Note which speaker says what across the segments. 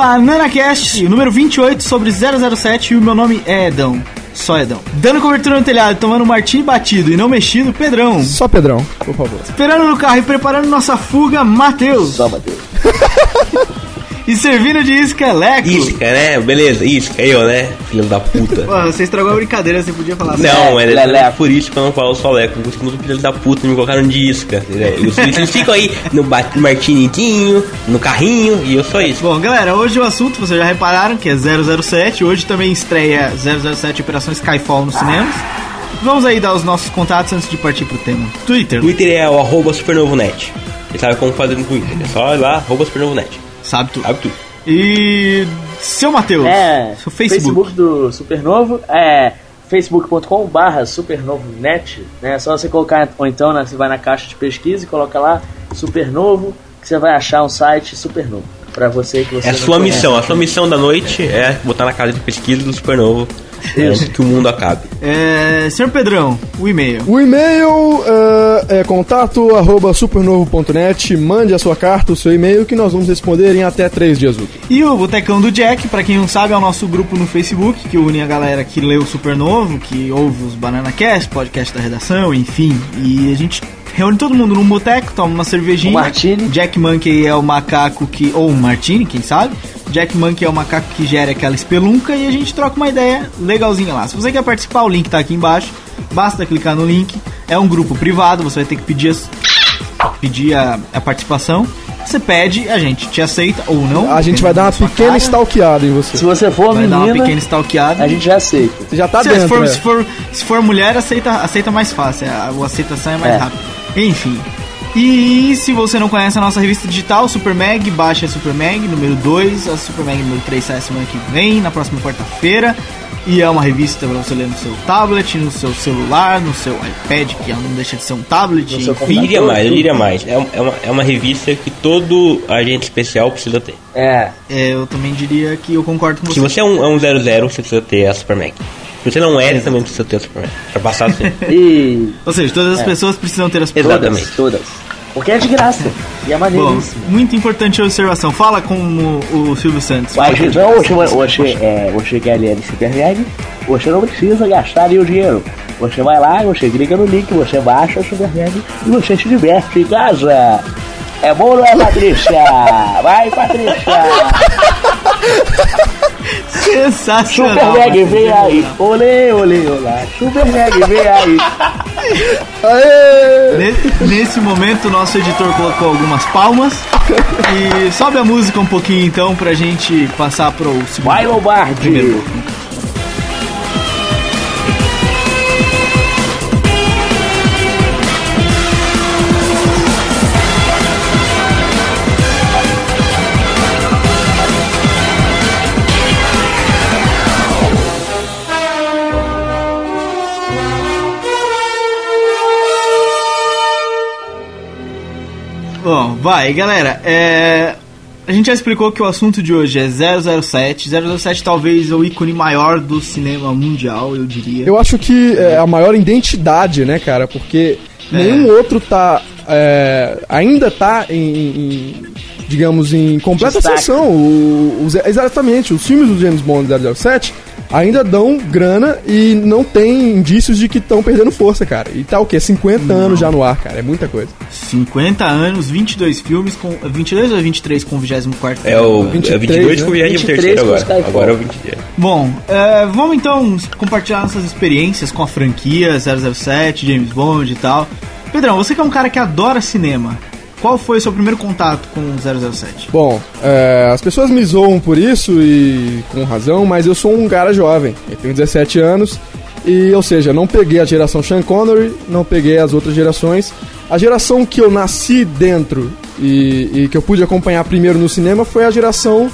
Speaker 1: mais Banana Cast, o número 28 sobre 007 e o meu nome é Edão. Só Edão. Dando cobertura no telhado, tomando um martini batido e não mexido, Pedrão.
Speaker 2: Só Pedrão, por favor.
Speaker 1: Esperando no carro e preparando nossa fuga, Matheus.
Speaker 3: Só, Matheus.
Speaker 1: E servindo de isca, Leco.
Speaker 4: Isca, né? Beleza, isca, eu, né? Filho da puta.
Speaker 1: Pô, você estragou a brincadeira, você podia falar assim.
Speaker 4: Não, é,
Speaker 3: Leleco.
Speaker 4: é por isso que eu não falo só Leco. Porque muito filho da puta me colocaram de isca. E os eles ficam aí no martinitinho, no carrinho, e eu sou isso.
Speaker 1: Bom, galera, hoje o assunto, vocês já repararam, que é 007. Hoje também estreia 007 Operação Skyfall nos cinemas. Vamos aí dar os nossos contatos antes de partir pro tema. Twitter,
Speaker 4: Twitter é o arroba supernovonet. Você sabe como fazer no Twitter. É só ir lá, arroba supernovonet.
Speaker 1: Sabe tudo.
Speaker 4: Sabe tudo.
Speaker 1: E seu Matheus,
Speaker 3: É,
Speaker 1: seu Facebook.
Speaker 3: do Supernovo é facebook.com barra supernovonet, né? É só você colocar, ou então né, você vai na caixa de pesquisa e coloca lá Supernovo, que você vai achar um site Supernovo. Pra você que você
Speaker 4: É a sua
Speaker 3: conhece.
Speaker 4: missão. A sua missão da noite é botar na casa de pesquisa do Supernovo antes que o mundo acabe.
Speaker 1: É, senhor Pedrão, o e-mail.
Speaker 2: O e-mail eh, é contato arroba supernovo.net. Mande a sua carta, o seu e-mail, que nós vamos responder em até três dias úteis.
Speaker 1: E o Botecão do Jack, pra quem não sabe, é o nosso grupo no Facebook, que une a galera que lê o Supernovo, que ouve os Banana Cast, podcast da redação, enfim. E a gente reúne todo mundo num boteco, toma uma cervejinha.
Speaker 3: Um martini.
Speaker 1: Jack Monkey é o macaco que. Ou um martini, quem sabe? Jack Monkey é o macaco que gera aquela espelunca e a gente troca uma ideia legalzinha lá. Se você quer participar, o link tá aqui embaixo. Basta clicar no link. É um grupo privado, você vai ter que pedir as pedir a, a participação. Você pede, a gente te aceita ou não.
Speaker 2: A gente vai dar uma pequena
Speaker 1: cara.
Speaker 2: stalkeada em
Speaker 3: Se
Speaker 2: você.
Speaker 3: você for
Speaker 1: Vai dar uma
Speaker 3: menina,
Speaker 1: pequena stalkeada.
Speaker 3: a gente já aceita.
Speaker 2: Você já tá
Speaker 1: se,
Speaker 2: dentro,
Speaker 1: for,
Speaker 2: né?
Speaker 1: se, for, se for mulher, aceita, aceita mais fácil. A, a aceitação é mais
Speaker 3: É.
Speaker 1: rápida. Enfim. E se você não conhece a nossa revista digital, Super Mag, baixa a Super Mag número 2. A Super Mag número 3 sai a semana que vem, na próxima quarta-feira. E é uma revista pra você ler no seu tablet, no seu celular, no seu iPad, que não deixa de ser um tablet.
Speaker 3: No seu
Speaker 1: enfim.
Speaker 4: Eu diria mais, eu diria mais. É, é uma, é uma revista que todo agente especial precisa ter.
Speaker 3: É,
Speaker 1: É, eu também diria que eu concordo com você.
Speaker 4: Se você é um, é um 00, você precisa ter a Super Mac. Se você não é, você também precisa ter a Super Mac. Pra passar assim.
Speaker 3: e
Speaker 1: Ou seja, todas as pessoas precisam ter as
Speaker 4: Exatamente.
Speaker 3: todas, todas. Porque é de graça. E é
Speaker 1: Bom,
Speaker 3: maneiríssimo.
Speaker 1: muito importante a observação. Fala com o, o Silvio Santos.
Speaker 3: Mas então, você, você, é, você quer ler esse Superman, você não precisa gastar nenhum dinheiro. Você vai lá, você clica no link, você baixa o Superman e você se diverte em casa. É bom, não é, Patrícia? Vai, Patrícia!
Speaker 1: Sensacional.
Speaker 3: Super Mag vem aí! Olê, olê, olá! Super Mag vem aí!
Speaker 2: Aê!
Speaker 1: Ne- Nesse momento, o nosso editor colocou algumas palmas. E sobe a música um pouquinho então pra gente passar pro segundo.
Speaker 3: Vai, Lombardi!
Speaker 1: Primeiro vai, galera. É... A gente já explicou que o assunto de hoje é 007. 007 talvez o ícone maior do cinema mundial, eu diria.
Speaker 2: Eu acho que é a maior identidade, né, cara? Porque nenhum outro tá. é, ainda tá em, em- digamos, em completa
Speaker 3: Destaque.
Speaker 2: ascensão. O- os- exatamente, os filmes do James Bond 007 ainda dão grana e não tem indícios de que estão perdendo força, cara. E tá o quê? 50 anos já no ar, cara. É muita coisa.
Speaker 1: 50 anos, 22 filmes, com 22 ou 23 com o 24
Speaker 4: É o
Speaker 2: 23,
Speaker 4: é 22
Speaker 2: né?
Speaker 4: com o 23
Speaker 3: 23 com
Speaker 4: agora. Agora é o 23.
Speaker 1: Bom, é, vamos então compartilhar nossas experiências com a franquia 007, James Bond e tal. Pedrão, você que é um cara que adora cinema, qual foi o seu primeiro contato com o 007?
Speaker 2: Bom, é, as pessoas me zoam por isso e com razão, mas eu sou um cara jovem. Eu tenho 17 anos e, ou seja, não peguei a geração Sean Connery, não peguei as outras gerações. a geração que eu nasci dentro e, e que eu pude acompanhar primeiro no cinema foi a geração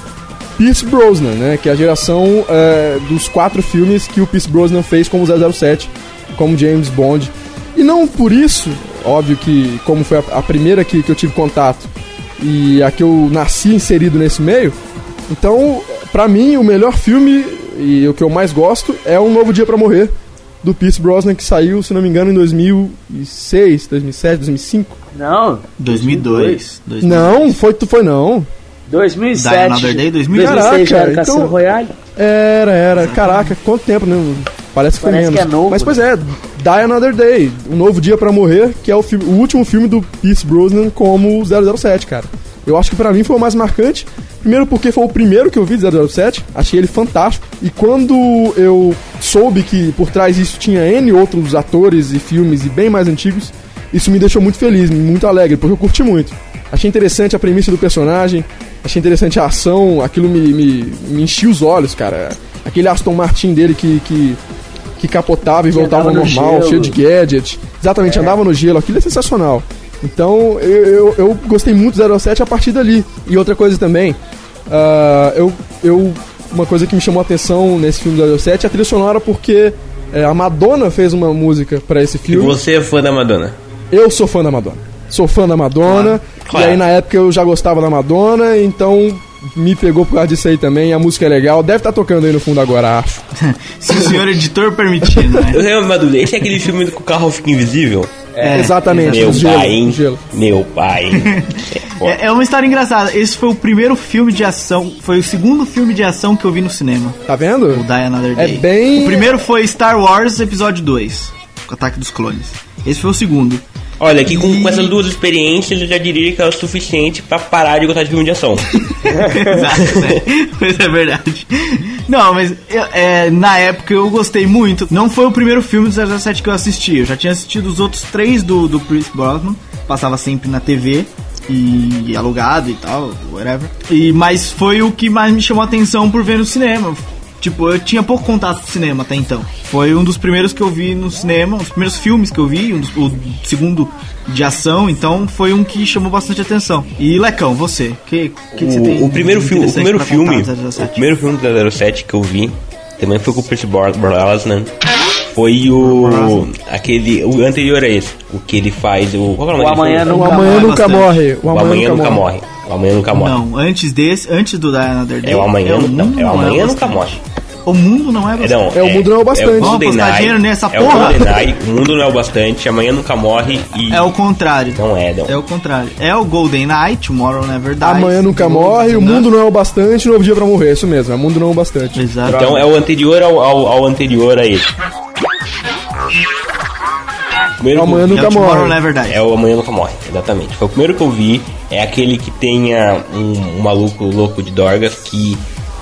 Speaker 2: Pierce Brosnan, né? Que é a geração é, dos quatro filmes que o Pierce Brosnan fez como 007, como James Bond. E não por isso, óbvio que como foi a, a primeira que, que eu tive contato e a que eu nasci inserido nesse meio, então, pra mim, o melhor filme e o que eu mais gosto é Um Novo Dia Pra Morrer, do Pierce Brosnan, que saiu, se não me engano, em 2006, 2007, 2005.
Speaker 3: Não,
Speaker 1: 2002. 2002.
Speaker 2: Não, foi, foi não.
Speaker 3: 2007.
Speaker 1: Die Another Day, 2000.
Speaker 3: 2006 já era
Speaker 2: Caraca,
Speaker 3: Cassino
Speaker 2: então-
Speaker 3: Royale.
Speaker 2: Era, era. Caraca, quanto tempo, né? Parece que foi
Speaker 3: Parece
Speaker 2: menos.
Speaker 3: que é novo,
Speaker 2: Mas pois é, Die Another Day, Um Novo Dia Pra Morrer, que é o, o último filme do Pierce Brosnan como 007, cara. Eu acho que pra mim foi o mais marcante. Primeiro porque foi o primeiro que eu vi de 007, achei ele fantástico. E quando eu soube que por trás disso tinha N outros atores e filmes e bem mais antigos, isso me deixou muito feliz, muito alegre, porque eu curti muito. Achei interessante a premissa do personagem, achei interessante a ação, aquilo me, me, me enchia os olhos, cara. Aquele Aston Martin dele que, que, que capotava e
Speaker 3: Que
Speaker 2: voltava ao
Speaker 3: no
Speaker 2: normal,
Speaker 3: gelo.
Speaker 2: cheio de gadget. Exatamente, andava no gelo, aquilo é sensacional. Então eu, eu, eu gostei muito do 07 a partir dali. E outra coisa também, ah, eu, eu. Uma coisa que me chamou a atenção nesse filme do 07 é a trilha sonora, porque é, a Madonna fez uma música pra esse
Speaker 4: E
Speaker 2: filme.
Speaker 4: você é fã da Madonna.
Speaker 2: Eu sou fã da Madonna. Sou fã da Madonna.
Speaker 4: Claro.
Speaker 2: E aí na época eu já gostava da Madonna, então me pegou por causa disso aí também. A música é legal. Deve estar tocando aí no fundo agora, acho.
Speaker 1: Se o senhor editor permitir, né?
Speaker 4: Eu uma dúvida. Esse é aquele filme que o carro fica invisível?
Speaker 1: É,
Speaker 2: Exatamente.
Speaker 4: Meu
Speaker 2: o gelo,
Speaker 4: pai, hein?
Speaker 2: gelo.
Speaker 4: Meu pai. É.
Speaker 1: É, é uma história engraçada. Esse foi o primeiro filme de ação, foi o segundo filme de ação que eu vi no cinema.
Speaker 2: Tá vendo?
Speaker 1: O Die Another
Speaker 2: É
Speaker 1: Day.
Speaker 2: bem-
Speaker 1: O primeiro foi Star Wars Episódio 2, o Ataque dos Clones. Esse foi o segundo.
Speaker 4: Olha, aqui com, com essas duas experiências eu já diria que é o suficiente pra parar de gostar de filme de ação.
Speaker 1: Exato, né? Mas é verdade. Não, mas eu- é, na época eu gostei muito. Não foi o primeiro filme do 007 que eu assisti. Eu já tinha assistido os outros três do, do Chris Brosnan. Passava sempre na TV e alugado e tal, whatever. E, mas foi o que mais me chamou a atenção por ver no cinema. Tipo, eu tinha pouco contato com cinema até então. Foi um dos primeiros que eu vi no cinema, um dos primeiros filmes que eu vi, um dos- o segundo de ação, então foi um que chamou bastante atenção. E Lecão, você, que, que, que você tem?
Speaker 4: O, o primeiro filme, o primeiro filme,
Speaker 1: contar do 007?
Speaker 4: o primeiro filme do 007 que eu vi também foi com o Pierce Bro- Brosnan. Foi o aquele o anterior a esse, o que ele faz o qual é o nome
Speaker 3: O Amanhã
Speaker 4: filme?
Speaker 2: O
Speaker 3: Nunca
Speaker 2: amanhã
Speaker 1: morre
Speaker 2: nunca morre.
Speaker 4: O amanhã nunca morre. O amanhã nunca morre.
Speaker 1: Não, antes desse, antes do Die Another Day.
Speaker 4: É o amanhã,
Speaker 1: o
Speaker 4: não, é o amanhã
Speaker 1: é
Speaker 4: nunca morre.
Speaker 1: O mundo não é
Speaker 4: É,
Speaker 1: bastante.
Speaker 4: não,
Speaker 2: É, o mundo não é o bastante.
Speaker 4: É o
Speaker 1: Vamos apostar dinheiro nessa
Speaker 4: é
Speaker 1: porra?
Speaker 4: o GoldenEye, o mundo não é o bastante, amanhã nunca morre e
Speaker 1: É o contrário.
Speaker 4: não é, não.
Speaker 1: É o contrário. É o Golden Knight, Tomorrow Never Dies.
Speaker 2: Amanhã nunca morre, o mundo não é o bastante, novo dia pra morrer. Isso mesmo, é o mundo não é o bastante.
Speaker 1: Exato.
Speaker 4: Então é o anterior ao, ao, ao anterior a esse. Primeiro
Speaker 2: Amanhã
Speaker 1: É
Speaker 2: nunca
Speaker 1: o Tomorrow
Speaker 2: morre.
Speaker 1: Never Dies.
Speaker 4: É o Amanhã Nunca Morre, exatamente. Foi o primeiro que eu vi. É aquele que tenha um, um maluco louco de Dorgas que,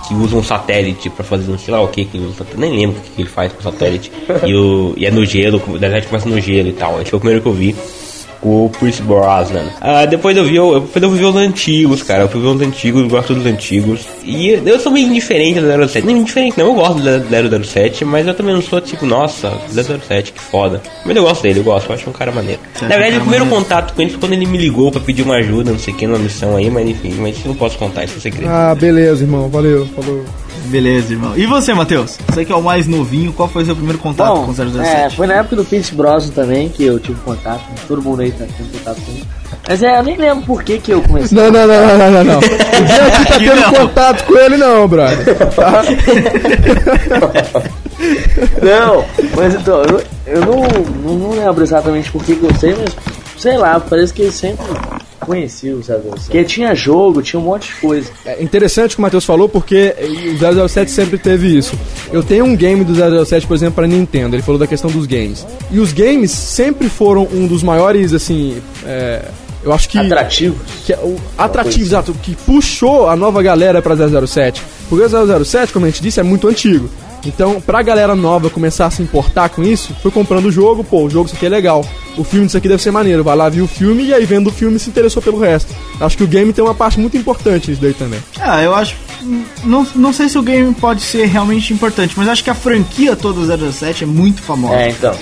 Speaker 4: que usa um satélite pra fazer um sei lá o que que ele usa. Nem lembro o que, que ele faz com o satélite. e, o, e é no gelo, o deserto começa no gelo e tal. Esse foi o primeiro que eu vi. O Pierce Brosnan. Ah, depois eu vi, eu, depois eu vi os antigos, cara. Eu fui ver os antigos, eu gosto dos antigos. E eu sou meio indiferente do 07. Nem indiferente, não. Eu gosto do 007, mas eu também não sou tipo, nossa, 007, que foda. Mas eu gosto dele, eu gosto, eu acho um cara maneiro.
Speaker 1: Você
Speaker 4: Na verdade, o primeiro
Speaker 1: maneiro?
Speaker 4: contato com ele foi quando ele me ligou pra pedir uma ajuda, não sei o que, numa missão aí, mas enfim, mas eu não posso contar isso, é segredo.
Speaker 2: Ah, beleza, irmão. Valeu, falou.
Speaker 1: Beleza, irmão. E você, Matheus? Você que é o mais novinho, qual foi o seu primeiro contato
Speaker 3: Bom,
Speaker 1: com o 007?
Speaker 3: é, foi na época do Pierce Brosnan também que eu tive contato. Todo mundo aí tá tendo contato com ele. Mas é, eu nem lembro por que que eu comecei.
Speaker 2: Não, não, não, não, não, não. não. Ninguém aqui tá tendo
Speaker 1: não.
Speaker 2: contato com ele, não, brother. Tá?
Speaker 3: Não, mas então, eu, eu não, não, não lembro exatamente por que que eu sei, mas sei lá, parece que ele sempre conhecia o 007. Porque tinha jogo, tinha um monte de coisa.
Speaker 2: É interessante o que o Matheus falou, porque o 007 sempre teve isso. Eu tenho um game do 007, por exemplo, para Nintendo. Ele falou da questão dos games. E os games sempre foram um dos maiores, assim. é, eu acho que.
Speaker 3: Atrativo.
Speaker 2: que é o atrativo, exato, que puxou a nova galera pra 007. Porque o 007, como a gente disse, é muito antigo. Então, pra galera nova começar a se importar com isso, foi comprando o jogo, pô, o jogo isso aqui é legal. O filme disso aqui deve ser maneiro. Vai lá, viu o filme e aí vendo o filme se interessou pelo resto. Acho que o game tem uma parte muito importante nisso daí também.
Speaker 1: Ah, eu acho. Não, não sei se o game pode ser realmente importante, mas acho que a franquia toda do 007 é muito famosa.
Speaker 3: É, então.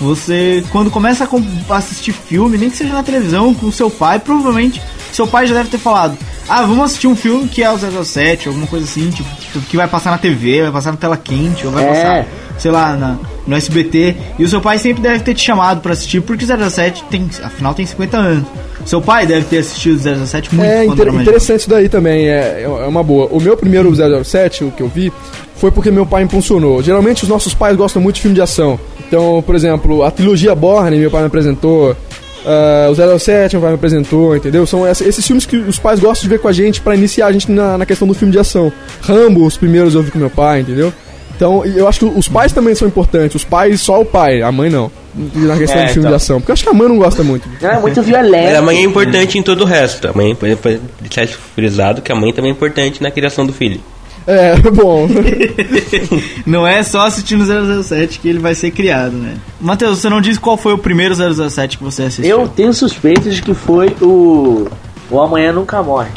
Speaker 1: Você, quando começa a assistir filme, nem que seja na televisão, com o seu pai, provavelmente seu pai já deve ter falado: Ah, vamos assistir um filme que é o 007, alguma coisa assim, tipo, que vai passar na TV, vai passar na tela quente, ou vai
Speaker 3: É.
Speaker 1: passar, sei lá, na, no SBT. E o seu pai sempre deve ter te chamado pra assistir, porque 007 tem, afinal, tem 50 anos. Seu pai deve ter assistido 007 muito
Speaker 2: É inter- interessante isso daí também, é, é uma boa. O meu primeiro 007, o que eu vi, foi porque meu pai impulsionou. Geralmente os nossos pais gostam muito de filme de ação. Então, por exemplo, a trilogia Borne, meu pai me apresentou. Ah, o 07, meu pai me apresentou, entendeu? São essa- esses filmes que os pais gostam de ver com a gente pra iniciar a gente na, na questão do filme de ação. Rambo, os primeiros eu vi com meu pai, entendeu? Então, eu acho que os pais também são importantes. Os pais, só o pai, a mãe não. Na questão
Speaker 3: É,
Speaker 2: de filme
Speaker 3: então.
Speaker 2: de ação. Porque eu acho que a mãe não gosta muito.
Speaker 3: Não, é muito
Speaker 4: Mas
Speaker 3: violento.
Speaker 4: a mãe é importante em todo o resto. A mãe, por exemplo, deixar frisado que a mãe também é importante na criação do filho.
Speaker 2: É, bom.
Speaker 1: Não é só assistindo 007 que ele vai ser criado, né? Matheus, você não disse qual foi o primeiro 007 que você assistiu?
Speaker 3: Eu tenho suspeitas de que foi o. O Amanhã Nunca Morre.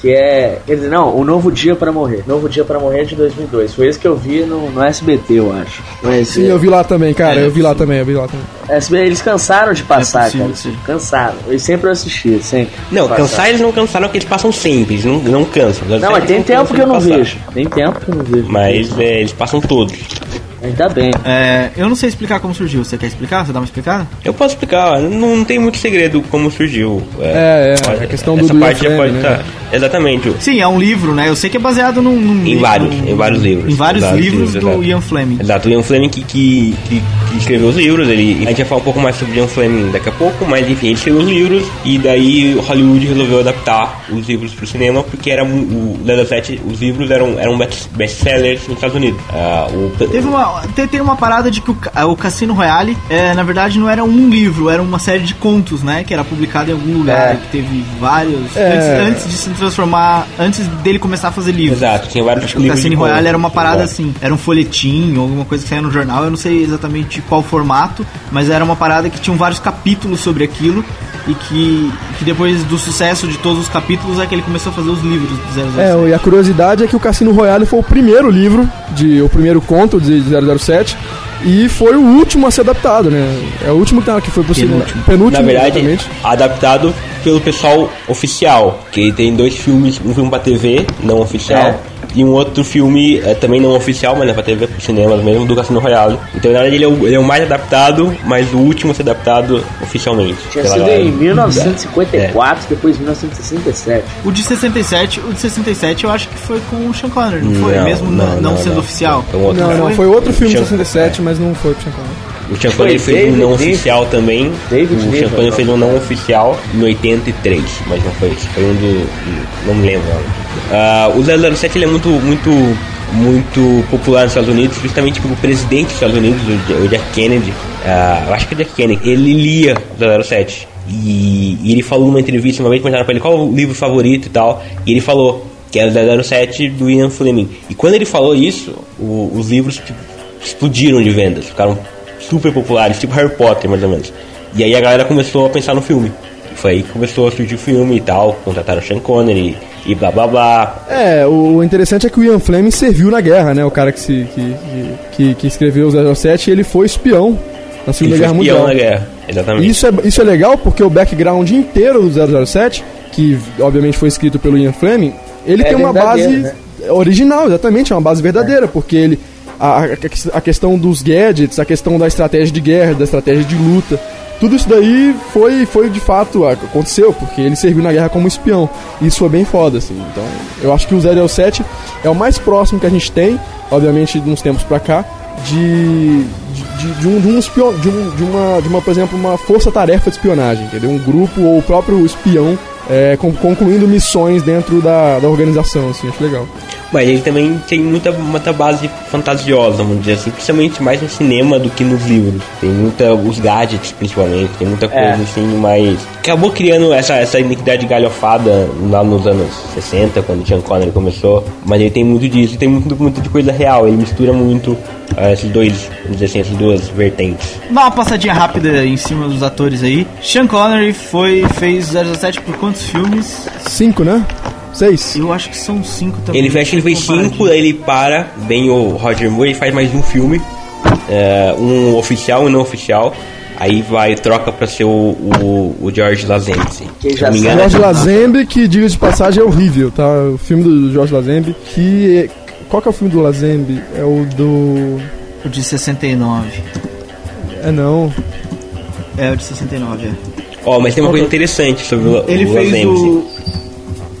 Speaker 3: Que é. Quer dizer, não, o Novo Dia para Morrer. Novo Dia para Morrer é de 2002. Foi esse que eu vi no, no SBT, eu acho. No
Speaker 2: Sim, eu vi lá também, cara. Eu vi lá também, eu vi lá também.
Speaker 3: SBT, eles cansaram de passar,
Speaker 1: É possível
Speaker 3: cara.
Speaker 1: seja.
Speaker 3: Cansaram. Eu sempre assisti, sempre.
Speaker 4: Não, cansar eles não cansaram porque eles passam sempre, eles não, não cansam.
Speaker 3: Não, mas tem tempo que eu não vejo. Tem tempo que eu não vejo.
Speaker 4: Mas é, eles passam todos.
Speaker 3: Ainda bem.
Speaker 1: É, eu não sei explicar como surgiu. Você quer explicar? Você dá uma explicada?
Speaker 4: Eu posso explicar, não, não tem muito segredo como surgiu.
Speaker 2: É, é, a questão do-
Speaker 4: essa
Speaker 2: do
Speaker 4: parte já
Speaker 2: Ian
Speaker 4: pode
Speaker 2: Fleming, né?
Speaker 4: estar. Exatamente.
Speaker 1: Sim, é um livro, né? Eu sei que é baseado num. num
Speaker 4: Em vários,
Speaker 1: num-
Speaker 4: em vários livros.
Speaker 1: Em vários
Speaker 4: Vários
Speaker 1: livros,
Speaker 4: livros,
Speaker 1: do
Speaker 4: exato.
Speaker 1: Ian Fleming.
Speaker 4: Exato, o Ian Fleming que, que, que, que escreveu os livros, ele, a gente vai falar um pouco mais sobre o Ian Fleming daqui a pouco, mas enfim, ele escreveu os livros e daí Hollywood resolveu adaptar os livros para o cinema porque era o 007, os livros eram, eram best- best-sellers nos Estados Unidos. Ah, o,
Speaker 1: Teve uma, te- tem uma parada de que o, o Cassino Royale, é, na verdade, não era um livro, era uma série de contos, né? Que era publicado em algum lugar,
Speaker 3: É.
Speaker 1: que teve vários.
Speaker 2: É.
Speaker 1: Antes, antes de se transformar, antes dele começar a fazer livros.
Speaker 4: Exato, tinha vários
Speaker 1: Acho que o
Speaker 4: livros
Speaker 1: Cassino
Speaker 4: de
Speaker 1: Royale era uma parada
Speaker 4: Exato.
Speaker 1: assim, era um folhetim ou alguma coisa que saía no jornal, eu não sei exatamente qual formato, mas era uma parada que tinham vários capítulos sobre aquilo e que, que depois do sucesso de todos os capítulos é que ele começou a fazer os livros do 007.
Speaker 2: É, e a curiosidade é que o Cassino Royale foi o primeiro livro, de, o primeiro conto de 007, e foi o último a ser adaptado, né? É o último que que foi pro cinema.
Speaker 1: Penúltimo.
Speaker 2: Penúltimo,
Speaker 4: Na verdade,
Speaker 2: exatamente.
Speaker 4: adaptado pelo pessoal oficial, que tem dois filmes, um filme pra TV, não oficial,
Speaker 3: É.
Speaker 4: e um outro filme é, também não oficial, mas é pra TV, pro cinema mesmo, do Cassino Royale. Então, na verdade, ele é, o, ele é o mais adaptado, mas o último a ser adaptado oficialmente.
Speaker 3: Tinha sido
Speaker 4: galera.
Speaker 3: em 1954, depois 1967.
Speaker 1: O de 67, o de 67 eu acho que foi com o Sean Connery, não foi?
Speaker 4: Não,
Speaker 1: Mesmo
Speaker 4: não,
Speaker 1: não,
Speaker 4: não,
Speaker 1: sendo
Speaker 4: não.
Speaker 1: oficial.
Speaker 4: Foi um outro
Speaker 2: Não,
Speaker 4: filme.
Speaker 2: não, foi outro filme de
Speaker 4: Sean-
Speaker 2: 67, mas não foi pro Sean Connery.
Speaker 4: O
Speaker 3: Foi
Speaker 4: fez um
Speaker 3: David
Speaker 4: não
Speaker 3: Niven.
Speaker 4: oficial também.
Speaker 3: David
Speaker 4: o Sean
Speaker 3: Niven,
Speaker 4: Connery
Speaker 3: não.
Speaker 4: fez um não oficial em 83, mas não foi esse. Foi um do. Não me lembro. Ah, o 007 ele é muito, muito, muito popular nos Estados Unidos, justamente porque o presidente dos Estados Unidos, o Ja- o Jack Kennedy, ah, eu acho que é Jack Kennedy, ele lia o 007. E, e ele falou numa entrevista uma vez, perguntaram pra ele qual o livro favorito e tal, e ele falou que era o 007 do Ian Fleming. E quando ele falou isso, o- os livros tipo, explodiram de vendas, ficaram super populares, tipo Harry Potter, mais ou menos. E aí a galera começou a pensar no filme. Foi aí que começou a surgir o filme e tal, contrataram o Sean Connery e blá blá blá.
Speaker 2: É, o interessante é que o Ian Fleming serviu na guerra, né? O cara que, se, que, que, que escreveu o 07, ele foi espião na Segunda
Speaker 4: Ele foi
Speaker 2: Guerra
Speaker 4: espião
Speaker 2: Mundial.
Speaker 4: na guerra, exatamente.
Speaker 2: Isso é, isso é legal porque o background inteiro do 007, que obviamente foi escrito pelo Ian Fleming, ele
Speaker 3: É
Speaker 2: tem uma base
Speaker 3: né?
Speaker 2: original, exatamente, é uma base verdadeira, porque ele a, a- questão dos gadgets, a questão da estratégia de guerra, da estratégia de luta, tudo isso daí foi, foi de fato, aconteceu, porque ele serviu na guerra como espião. Isso foi bem foda, assim. Então, eu acho que o 007 é o mais próximo que a gente tem, obviamente, uns tempos pra cá, de, de, de, um, de, um de, um, de, uma, de uma, por exemplo, uma força-tarefa de espionagem, entendeu? Um grupo ou o próprio espião é, con- concluindo missões dentro da, da organização, assim, acho legal.
Speaker 4: Mas ele também tem muita, muita base fantasiosa, vamos dizer assim, principalmente mais no cinema do que nos livros. Tem muita, os gadgets principalmente, tem muita coisa
Speaker 3: É.
Speaker 4: assim, mais. Acabou criando essa, essa identidade galhofada lá nos anos 60, quando o Sean Connery começou. Mas ele tem muito disso, tem muito, muito de coisa real, ele mistura muito esses dois, vamos dizer assim, essas duas vertentes.
Speaker 1: Dá uma passadinha rápida em cima dos atores aí. Sean Connery foi, fez 007 por quantos filmes?
Speaker 2: Cinco, né? Seis.
Speaker 1: Eu acho que são cinco também.
Speaker 4: Ele fecha, ele fez cinco, aí ele para, vem o Roger Moore, ele faz mais um filme. é, um oficial e um não oficial. Aí vai, troca pra ser o, o, o George Lazenzi.
Speaker 3: Quem
Speaker 4: Se
Speaker 3: já
Speaker 4: me engano,
Speaker 2: Jorge
Speaker 4: é-
Speaker 2: Lazenby, que diga de passagem é horrível, tá? O filme do Jorge Lazenby, que... Qual que é o filme do Lazenby? É o do...
Speaker 1: O de 69.
Speaker 2: É não.
Speaker 1: É, o de 69, é.
Speaker 4: Ó, mas tem uma coisa interessante sobre o,
Speaker 1: Ele
Speaker 4: o
Speaker 1: fez
Speaker 4: Lazenzi.
Speaker 1: o.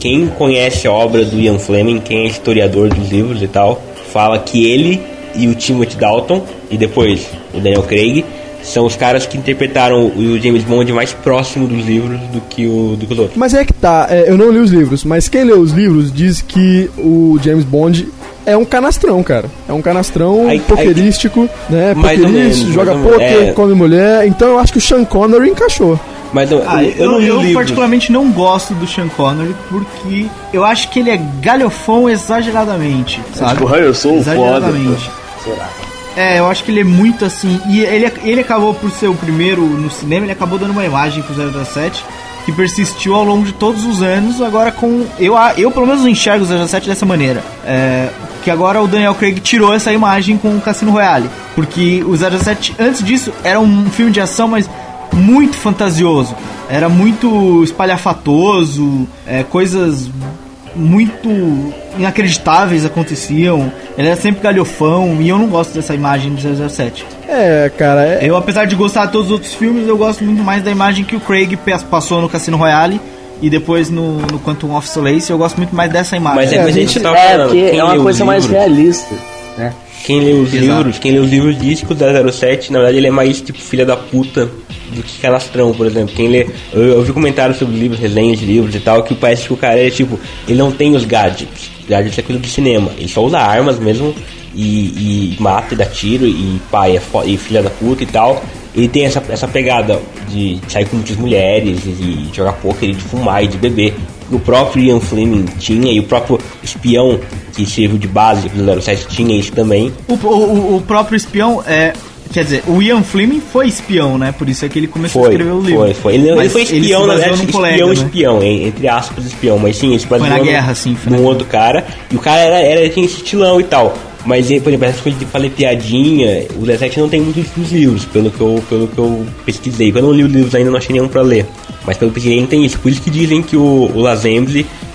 Speaker 4: Quem conhece a obra do Ian Fleming, quem é historiador dos livros e tal, fala que ele e o Timothy Dalton, e depois o Daniel Craig, são os caras que interpretaram o James Bond mais próximo dos livros do que, o, do que os outros.
Speaker 2: Mas é que tá, é, eu não li os livros, mas quem leu os livros diz que o James Bond é um canastrão, cara. É um canastrão
Speaker 4: Aí-
Speaker 2: pokerístico, né?
Speaker 4: Ou
Speaker 2: Pokerista,
Speaker 4: menos,
Speaker 2: joga poker,
Speaker 4: é.
Speaker 2: come mulher. Então eu acho que o Sean Connery encaixou.
Speaker 4: Mas eu,
Speaker 1: Ah,
Speaker 4: eu,
Speaker 1: eu,
Speaker 4: não
Speaker 1: eu particularmente não gosto do Sean Connery porque eu acho que ele é galhofão exageradamente, sabe?
Speaker 3: Tipo, eu sou foda.
Speaker 1: Exageradamente.
Speaker 3: Será?
Speaker 1: É, eu acho que ele é muito assim. E ele, ele acabou por ser o primeiro no cinema, ele acabou dando uma imagem pro 007 que persistiu ao longo de todos os anos. Agora com. Eu, eu pelo menos enxergo o 007 dessa maneira. É, que agora o Daniel Craig tirou essa imagem com o Cassino Royale. Porque o 07, antes disso, era um filme de ação, mas muito fantasioso. Era muito espalhafatoso, é, coisas muito inacreditáveis aconteciam. Ele era sempre galhofão e eu não gosto dessa imagem do 007.
Speaker 2: É, cara, é,
Speaker 1: Eu, apesar de gostar de todos os outros filmes, eu gosto muito mais da imagem que o Craig passou no Cassino Royale e depois no, no Quantum of Solace. Eu gosto muito mais dessa imagem.
Speaker 4: Mas é,
Speaker 2: É, a
Speaker 4: que a gente tava
Speaker 3: É,
Speaker 4: falando.
Speaker 3: porque
Speaker 4: Quem
Speaker 3: é uma coisa mais realista, né?
Speaker 4: Quem lê os
Speaker 1: Exato.
Speaker 4: livros, quem lê os livros diz que o 007, na verdade, ele é mais tipo filha da puta do que canastrão, por exemplo. Quem lê. Eu, eu vi comentários sobre livros, resenhas de livros e tal, que parece que o cara é tipo. Ele não tem os gadgets. Gadgets é coisa do cinema. Ele só usa armas mesmo e, e mata e dá tiro e pai é e filha da puta e tal. Ele tem essa, essa pegada de sair com muitas mulheres e de jogar poker e de fumar e de beber. O próprio Ian Fleming tinha e o próprio espião que serviu de base pro 07 tinha isso também.
Speaker 1: O, o, o próprio espião é. Quer dizer, o Ian Fleming foi espião, né? Por isso é que ele começou a
Speaker 4: Foi,
Speaker 1: escrever o livro.
Speaker 4: foi, foi. Ele, ele foi espião,
Speaker 1: se
Speaker 4: na verdade, espião,
Speaker 1: colega, né?
Speaker 4: espião, en- entre aspas, espião, mas sim, ele se baseou
Speaker 1: na
Speaker 4: no-
Speaker 1: guerra, sim, foi na
Speaker 4: num outro cara, e o cara era, era, tinha esse estilão e tal. Mas, ele, por exemplo, essa coisa de fazer piadinha, o 17 não tem muito isso nos livros, pelo que, eu, pelo que eu pesquisei. Eu não li os livros ainda, não achei nenhum pra ler. Mas pelo que eu pesquisei, não tem isso. Por isso que dizem que o, o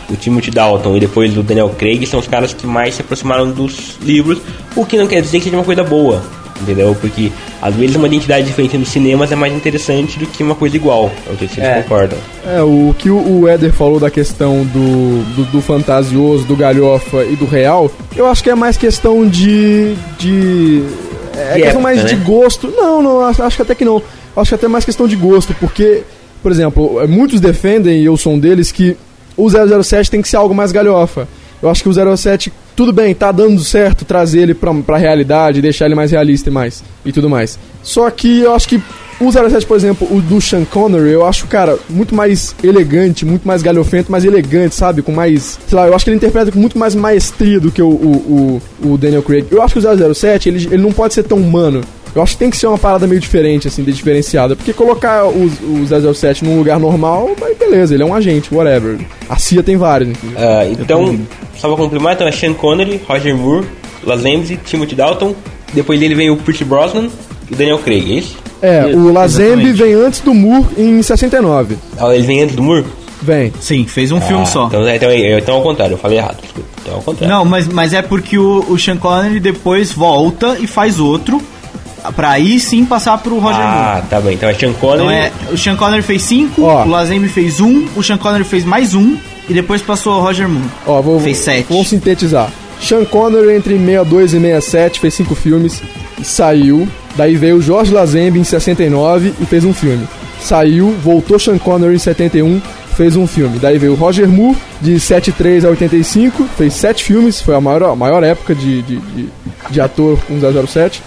Speaker 4: o Timothy Dalton e depois o Daniel Craig são os caras que mais se aproximaram dos livros, o que não quer dizer que seja uma coisa boa. Entendeu? Porque às vezes uma identidade diferente nos cinemas é mais interessante do que uma coisa igual. Eu sei se vocês
Speaker 3: É.
Speaker 4: concordam.
Speaker 2: É, o que o o Éder falou da questão do, do, do fantasioso, do galhofa e do real, eu acho que é mais questão de. de é
Speaker 4: De
Speaker 2: questão
Speaker 4: época,
Speaker 2: mais de
Speaker 4: né?
Speaker 2: gosto. Não, não, acho, acho que até que não. Acho que até mais questão de gosto, porque, por exemplo, é, muitos defendem, e eu sou um deles, que o 007 tem que ser algo mais galhofa. Eu acho que o 07, tudo bem, tá dando certo trazer ele pra, pra realidade, deixar ele mais realista e mais, e tudo mais. Só que eu acho que o 07, por exemplo, o do Sean Connery, eu acho, cara, muito mais elegante, muito mais galhofento, mais elegante, sabe? Com mais. Sei lá, eu acho que ele interpreta com muito mais maestria do que o, o, o, o Daniel Craig. Eu acho que o 007, ele, ele não pode ser tão humano. Eu acho que tem que ser uma parada meio diferente, assim, de diferenciada. Porque colocar o, o 007 num lugar normal, mas beleza, ele é um agente, whatever. A CIA tem vários, inclusive.
Speaker 4: Ah, então, só pra complementar, então é Sean Connery, Roger Moore, Lazenby, Timothy Dalton. Depois dele vem o Pierce Brosnan e o Daniel Craig, é isso?
Speaker 2: É, o Lazenby
Speaker 1: exatamente.
Speaker 2: vem antes do Moore em 69.
Speaker 4: Ah, ele vem antes do Moore?
Speaker 2: Vem.
Speaker 1: Sim, fez um filme
Speaker 4: Ah,
Speaker 1: só.
Speaker 4: Então, então, é- então ao contrário, eu falei errado, desculpa. Então ao contrário.
Speaker 1: Não, mas, mas é porque o, o Sean Connery depois volta e faz outro. Pra aí sim passar pro Roger Moore.
Speaker 4: ah, tá bem. Então é Sean Connery.
Speaker 1: Então é, o Sean Connery fez cinco,
Speaker 2: Ó.
Speaker 1: o Lazenby fez um, o Sean Connery fez mais um e depois passou ao Roger Moore.
Speaker 2: Ó, vou,
Speaker 1: Fez sete.
Speaker 2: vou sintetizar. Sean Connery entre 62 e 67 fez cinco filmes e saiu. Daí veio o Jorge Lazenby em 69 e fez um filme. Saiu, voltou Sean Connery em 71, fez um filme. Daí veio o Roger Moore de 73 a 85, fez sete filmes, foi a maior, a maior época de, de, de, de ator com 007.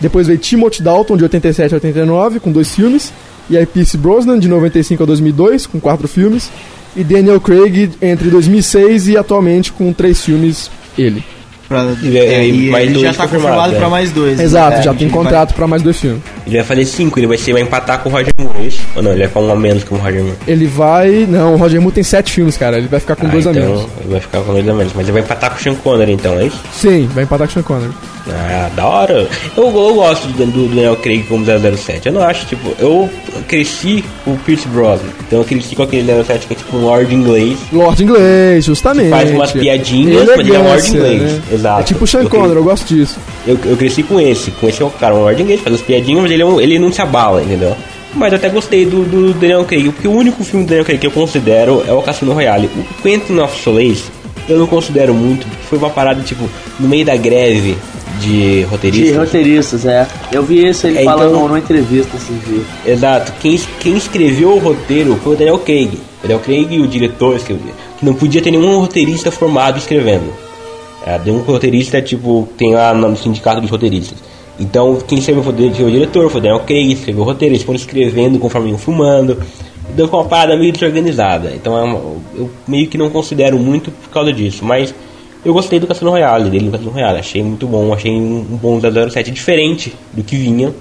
Speaker 2: Depois veio Timothy Dalton de 87 a 89 com dois filmes. E aí Pierce Brosnan de 95 a 2002 com quatro filmes. E Daniel Craig entre 2006 e atualmente com três filmes ele.
Speaker 1: Pra,
Speaker 4: E, é,
Speaker 1: é, e
Speaker 4: mais
Speaker 1: ele
Speaker 4: dois
Speaker 1: já tá confirmado
Speaker 4: é.
Speaker 1: pra mais dois.
Speaker 2: Exato,
Speaker 1: É,
Speaker 2: já
Speaker 1: a
Speaker 2: tem
Speaker 1: gente vai-
Speaker 2: contrato pra mais dois filmes.
Speaker 4: Ele vai fazer 5, ele vai, ser, vai empatar com o Roger Moore, é isso? Ou não, ele vai ficar um a menos que o Roger Moore.
Speaker 2: Ele vai. Não, o Roger Moore tem sete filmes, cara. Ele vai ficar com
Speaker 4: Ah,
Speaker 2: dois
Speaker 4: então,
Speaker 2: a menos.
Speaker 4: Ele vai ficar com dois a menos. Mas ele vai empatar com o Sean Connery, então, é isso?
Speaker 2: Sim, vai empatar com o Sean Connery.
Speaker 4: Ah, da hora. Eu, eu gosto do, do Daniel Craig como 007. Eu não acho, tipo, eu cresci com o Pierce Brosnan. Então eu cresci com aquele 07 que é tipo um Lord inglês.
Speaker 2: Lord Inglês, justamente.
Speaker 4: Faz umas piadinhas, mas ele é um Lord inglês.
Speaker 2: né?
Speaker 4: Exato.
Speaker 2: É tipo o Sean
Speaker 4: Eu
Speaker 2: Connery, eu gosto disso.
Speaker 4: Eu, eu cresci com esse. Com esse cara, um Lord inglês, faz as piadinhas, mas ele, é um- ele não se abala, entendeu? Mas eu até gostei do, do Daniel Craig, porque o único filme do Daniel Craig que eu considero é o Cassino Royale. O Quentin of Solace eu não considero muito, porque foi uma parada, tipo, no meio da greve de
Speaker 3: De
Speaker 4: roteiristas.
Speaker 3: roteiristas, é. Eu vi isso ele
Speaker 4: É,
Speaker 3: falando
Speaker 4: então-
Speaker 3: numa entrevista esses dias.
Speaker 4: Exato. Quem, quem escreveu o roteiro foi o Daniel Craig. O Daniel Craig e o diretor escreveu. Que não podia ter nenhum roteirista formado escrevendo. É, nenhum roteirista, tipo, tem lá no sindicato dos roteiristas. Então, quem escreveu foi o dire- foi o diretor, foi o Daniel Craig, escreveu o roteiro, eles foram escrevendo conforme iam. Então, ficou uma parada meio desorganizada. Então, é eu meio que não considero muito por causa disso. Mas eu gostei do Cassino Royale, dele no Cassino Royale. Achei muito bom, achei um, um bom 007 diferente do que vinha.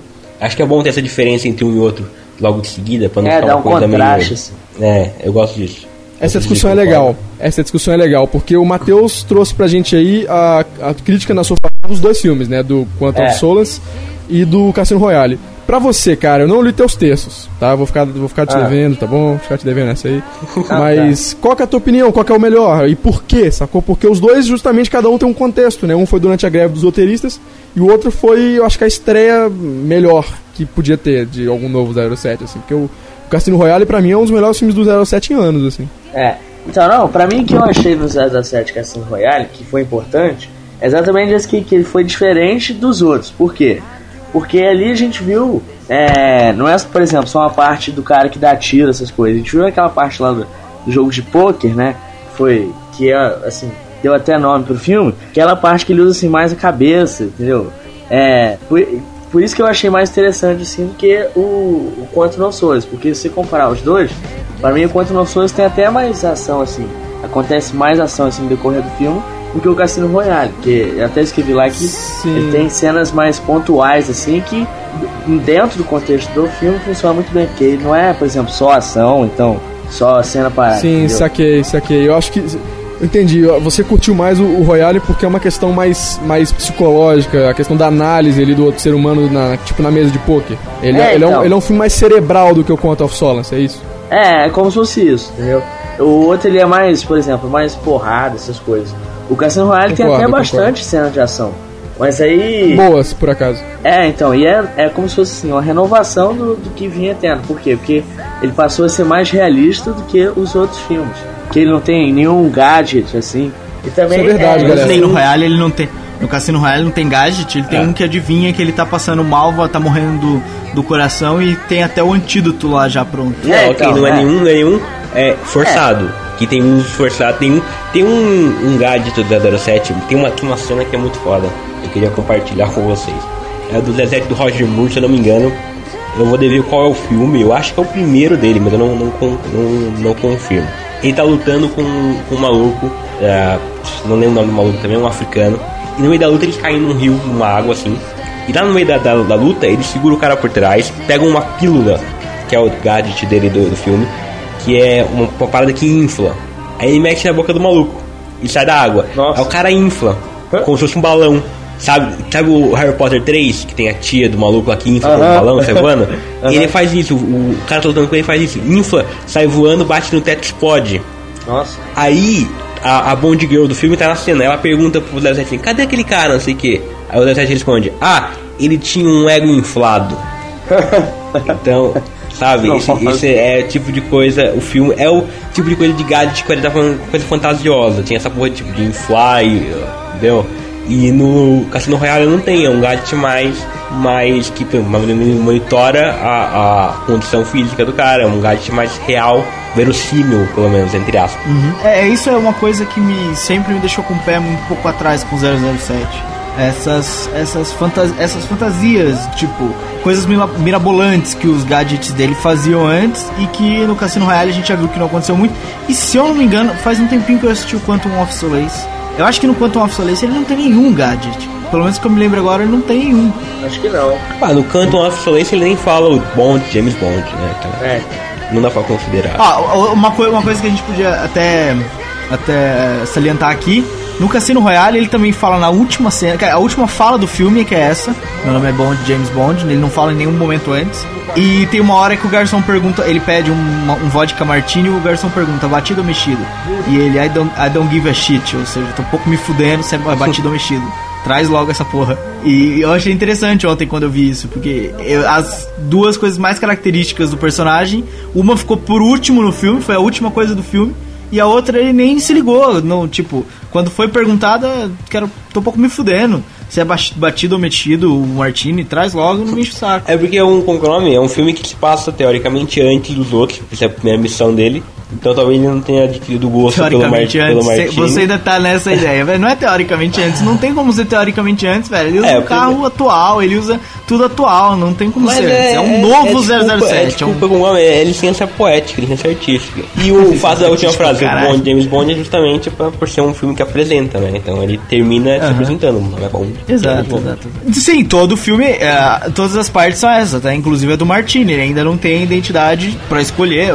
Speaker 4: Acho que é bom ter essa diferença entre um e outro logo de seguida, pra não
Speaker 3: É,
Speaker 4: ficar
Speaker 3: dá
Speaker 4: uma
Speaker 3: um
Speaker 4: coisa
Speaker 3: contraste,
Speaker 4: meio...
Speaker 3: assim.
Speaker 4: É, eu gosto disso.
Speaker 2: Essa discussão é legal. Essa discussão é legal, porque o Matheus trouxe pra gente aí a, a crítica na sua dos dois filmes, né? Do Quantum
Speaker 3: É.
Speaker 2: Solace e do Cassino Royale. Pra você, cara, eu não li teus textos, tá? Vou ficar, vou ficar te
Speaker 3: Ah.
Speaker 2: devendo, tá bom? Vou ficar te devendo essa aí.
Speaker 3: tá.
Speaker 2: Mas qual que é a tua opinião? Qual que é o melhor? E por quê, sacou? Porque os dois, justamente, cada um tem um contexto, né? Um foi durante a greve dos roteiristas e o outro foi, eu acho que a estreia melhor que podia ter de algum novo 07, assim. Porque o, Cassino Royale, pra mim, é um dos melhores filmes do 07 em anos, assim.
Speaker 3: É. Então, não, pra mim o que eu achei no 007 Cassino Royale, que foi importante, é exatamente esse que, que ele foi diferente dos outros. Por quê? Porque ali a gente viu, é, não é, por exemplo, só uma parte do cara que dá tiro, essas coisas. A gente viu aquela parte lá do, do jogo de pôquer, né? Foi, que é, assim, deu até nome pro filme. Aquela parte que ele usa, assim, mais a cabeça, entendeu? É, por, por isso que eu achei mais interessante, assim, do que o, o Quantum of Solace. Porque se comparar os dois, Pra mim, o Quantum of Solace tem até mais ação, assim. Acontece mais ação, assim, no decorrer do filme do que o Cassino Royale. Que eu até escrevi lá que
Speaker 2: Sim.
Speaker 3: ele tem cenas mais pontuais, assim, que dentro do contexto do filme funciona muito bem. Porque ele não é, por exemplo, só ação, então, só cena para.
Speaker 2: Sim, saquei, saquei. Eu acho que. Entendi, você curtiu mais o, o Royale porque é uma questão mais, mais psicológica, a questão da análise ali do outro ser humano, na, tipo na mesa de poker. Ele é,
Speaker 3: É,
Speaker 2: ele, é um,
Speaker 3: então.
Speaker 2: ele é um filme mais cerebral do que o Quantum of Solace, é isso?
Speaker 3: É, é como se fosse isso, entendeu? O outro ele é mais, por exemplo, mais porrada, essas coisas. O Cassino Royale tem
Speaker 2: Concordo,
Speaker 3: até
Speaker 2: concordo.
Speaker 3: bastante cena de ação. Mas aí.
Speaker 2: Boas, por acaso.
Speaker 3: É, então, e é, é como se fosse assim, uma renovação do, do que vinha tendo. Por quê? Porque ele passou a ser mais realista do que os outros filmes. Que ele não tem nenhum gadget, assim. E também
Speaker 2: Isso é verdade,
Speaker 1: No
Speaker 2: galera.
Speaker 1: Cassino Royale ele não tem. No Cassino Royale não tem gadget, ele tem
Speaker 4: É.
Speaker 1: um que adivinha que ele tá passando mal, tá morrendo do, do coração e tem até o antídoto lá já pronto.
Speaker 4: Não,
Speaker 3: É,
Speaker 4: tem,
Speaker 3: então,
Speaker 4: não é,
Speaker 3: é.
Speaker 4: nenhum, não é nenhum é, forçado. Que tem um forçado, tem um, tem um, um gadget do 007, tem uma, uma cena que é muito foda. Eu queria compartilhar com vocês. É do 007 do Roger Moore, se eu não me engano. Eu vou dever qual é o filme, eu acho que é o primeiro dele, mas eu não, não, não, não confirmo. Ele tá lutando com, com um maluco, é, não lembro o nome do maluco também, é um africano. E no meio da luta eles caem num rio, numa água assim. E lá no meio da, da, da luta, ele segura o cara por trás, pega uma pílula, que é o gadget dele do, do filme, que é uma, uma parada que infla. Aí ele mete na boca do maluco e sai da água.
Speaker 3: Nossa.
Speaker 4: Aí o cara infla, como se fosse um balão. Sabe, sabe o Harry Potter 3, que tem a tia do maluco lá que infla com o
Speaker 3: Aham.
Speaker 4: balão, sai voando? Ele faz isso, o, cara tá lutando com ele faz isso, infla, sai voando, bate no teto e explode.
Speaker 3: Nossa.
Speaker 4: Aí a, a Bond Girl do filme tá na cena, ela pergunta pro 07 assim, cadê aquele cara, não sei o que. Aí o 07 responde, ah, ele tinha um ego inflado. Então, sabe, esse, esse é o tipo de coisa, o filme é o tipo de coisa de gadget que ele tá falando coisa fantasiosa. Tinha essa porra tipo de inflar, e, entendeu? E no Cassino Royale não tem, é um gadget mais, mais que monitora a, a condição física do cara, é um gadget mais real, verossímil, pelo menos, entre aspas.
Speaker 1: É, é, isso é uma coisa que me sempre me deixou com o pé um pouco atrás com 007. Essas essas, fantas, essas fantasias, tipo, coisas mirabolantes que os gadgets dele faziam antes e que no Cassino Royale a gente já viu que não aconteceu muito. E se eu não me engano, faz um tempinho que eu assisti o Quantum of Solace. Eu acho que no Quantum of Solace ele não tem nenhum gadget. pelo menos que eu me lembro agora, não tem nenhum.
Speaker 3: Acho que não.
Speaker 4: Ah, no Quantum of Solace ele nem fala o Bond, James Bond, né? Então,
Speaker 3: É.
Speaker 4: não dá pra considerar.
Speaker 1: Ah, uma, coi uma coisa que a gente podia até, até salientar aqui. No Cassino Royale ele também fala na última cena, é a última fala do filme, que é essa. Meu nome é Bond, James Bond, ele não fala em nenhum momento antes. E tem uma hora que o garçom pergunta, ele pede um, um vodka martini e o garçom pergunta, batido ou mexido? E ele, I don't, I don't give a shit, ou seja, tô um pouco me fudendo se é batido ou mexido. Traz logo essa porra. E eu achei interessante ontem quando eu vi isso, porque eu- as duas coisas mais características do personagem, uma ficou por último no filme, foi a última coisa do filme, e a outra ele nem se ligou. Não, tipo, quando foi perguntada, quero, tô um pouco me fudendo. Se é bati- batido ou metido, o Martini traz logo, não me enche o saco.
Speaker 4: É porque é um, como é o nome? É um filme que se passa teoricamente antes dos outros, essa é a primeira missão dele. Então talvez ele não tenha adquirido o gosto pelo, Mar pelo
Speaker 1: antes, cê-
Speaker 4: Martini.
Speaker 1: você ainda tá nessa ideia, velho. Não é teoricamente antes, não tem como ser teoricamente antes, velho. Ele usa
Speaker 4: É,
Speaker 1: um carro atual, ele usa tudo atual, não tem como
Speaker 4: Mas
Speaker 1: ser antes. É, um novo
Speaker 4: desculpa,
Speaker 1: 007.
Speaker 4: É,
Speaker 1: É, um...
Speaker 4: desculpa, nome, é licença poética, licença artística. E o fato da última frase, o
Speaker 1: Caralho.
Speaker 4: Bond, James Bond, é justamente pra, por ser um filme que apresenta, né? Então ele termina se
Speaker 1: Aham.
Speaker 4: apresentando, não é. James
Speaker 1: Exato, exato. Sim, todo filme, é, todas as partes são essas, tá? Inclusive a do Martini, ele ainda não tem identidade pra escolher,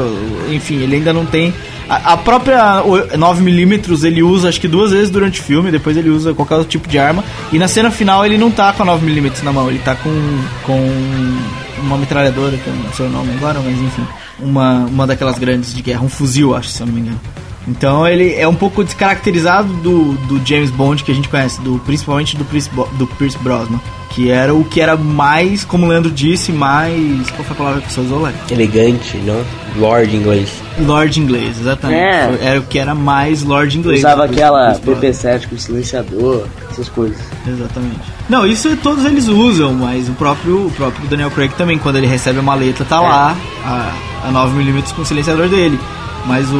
Speaker 1: enfim, ele ainda não tem. A, a própria o- 9mm ele usa acho que duas vezes durante o filme, depois ele usa qualquer outro tipo de arma, e na cena final ele não tá com a 9mm na mão, ele tá com, com uma metralhadora, que eu não sei o nome agora, mas enfim, uma, uma daquelas grandes de guerra, um fuzil, acho, se eu não me engano. Então ele é um pouco descaracterizado do, do James Bond que a gente conhece, do, principalmente do Pierce, do Pierce Brosnan. Que era o que era mais, como o Leandro disse, mais. Qual foi a palavra que você usou, Léo?
Speaker 4: Elegante, não? Lord inglês.
Speaker 1: Lord inglês, exatamente.
Speaker 3: É.
Speaker 1: Era o que era mais Lord inglês.
Speaker 3: Usava aquela
Speaker 1: Pierce Brosnan.
Speaker 3: PP7 com silenciador, essas coisas.
Speaker 1: Exatamente. Não, isso todos eles usam, mas o próprio, o próprio Daniel Craig também, quando ele recebe uma letra, tá lá a, a 9mm com o silenciador dele. Mas o,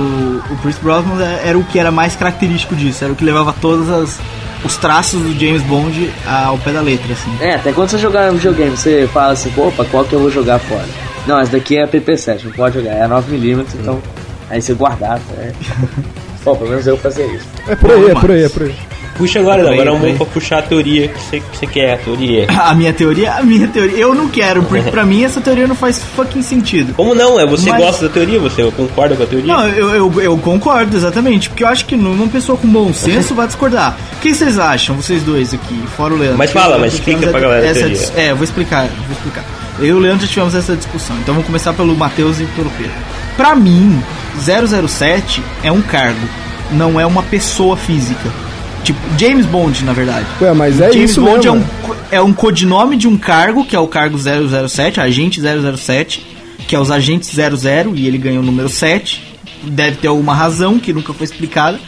Speaker 1: o Pierce Brosnan é- era o que era mais característico disso, era o que levava todos as, os traços do James Bond ao pé da letra, assim.
Speaker 3: É, até quando você jogar um videogame, você fala assim, opa, qual que eu vou jogar fora? Não, essa daqui é a PP7, não pode jogar, é a 9mm, então aí você guardar, né? Pô, pelo menos eu fazer isso.
Speaker 2: É por aí, é por aí, é por aí.
Speaker 4: Puxa agora, não. Agora é um bom pra puxar a teoria que você, que você quer, a teoria.
Speaker 1: A minha teoria, a minha teoria, eu não quero, porque pra mim essa teoria não faz fucking sentido.
Speaker 4: Como não? É você
Speaker 1: Mas-
Speaker 4: gosta da teoria? Você concorda com a teoria?
Speaker 1: Não, eu, eu, eu concordo, exatamente. Porque eu acho que uma pessoa com bom senso vai discordar. O que vocês acham, vocês dois aqui, fora o Leandro?
Speaker 4: Mas fala, mas explica pra galera
Speaker 1: essa
Speaker 4: teoria.
Speaker 1: É, vou explicar, vou explicar. Eu e o Leandro já tivemos essa discussão, então vamos começar pelo Matheus e pelo Pedro. Pra mim, 007 é um cargo, não é uma pessoa física. Tipo, James Bond, na verdade.
Speaker 2: Ué, mas é
Speaker 1: James
Speaker 2: isso
Speaker 1: Bond é
Speaker 2: mesmo.
Speaker 1: um, co- é um codinome de um cargo, que é o cargo 007, agente 007, que é os agentes 00, e ele ganhou o número 7. Deve ter alguma razão que nunca foi explicada.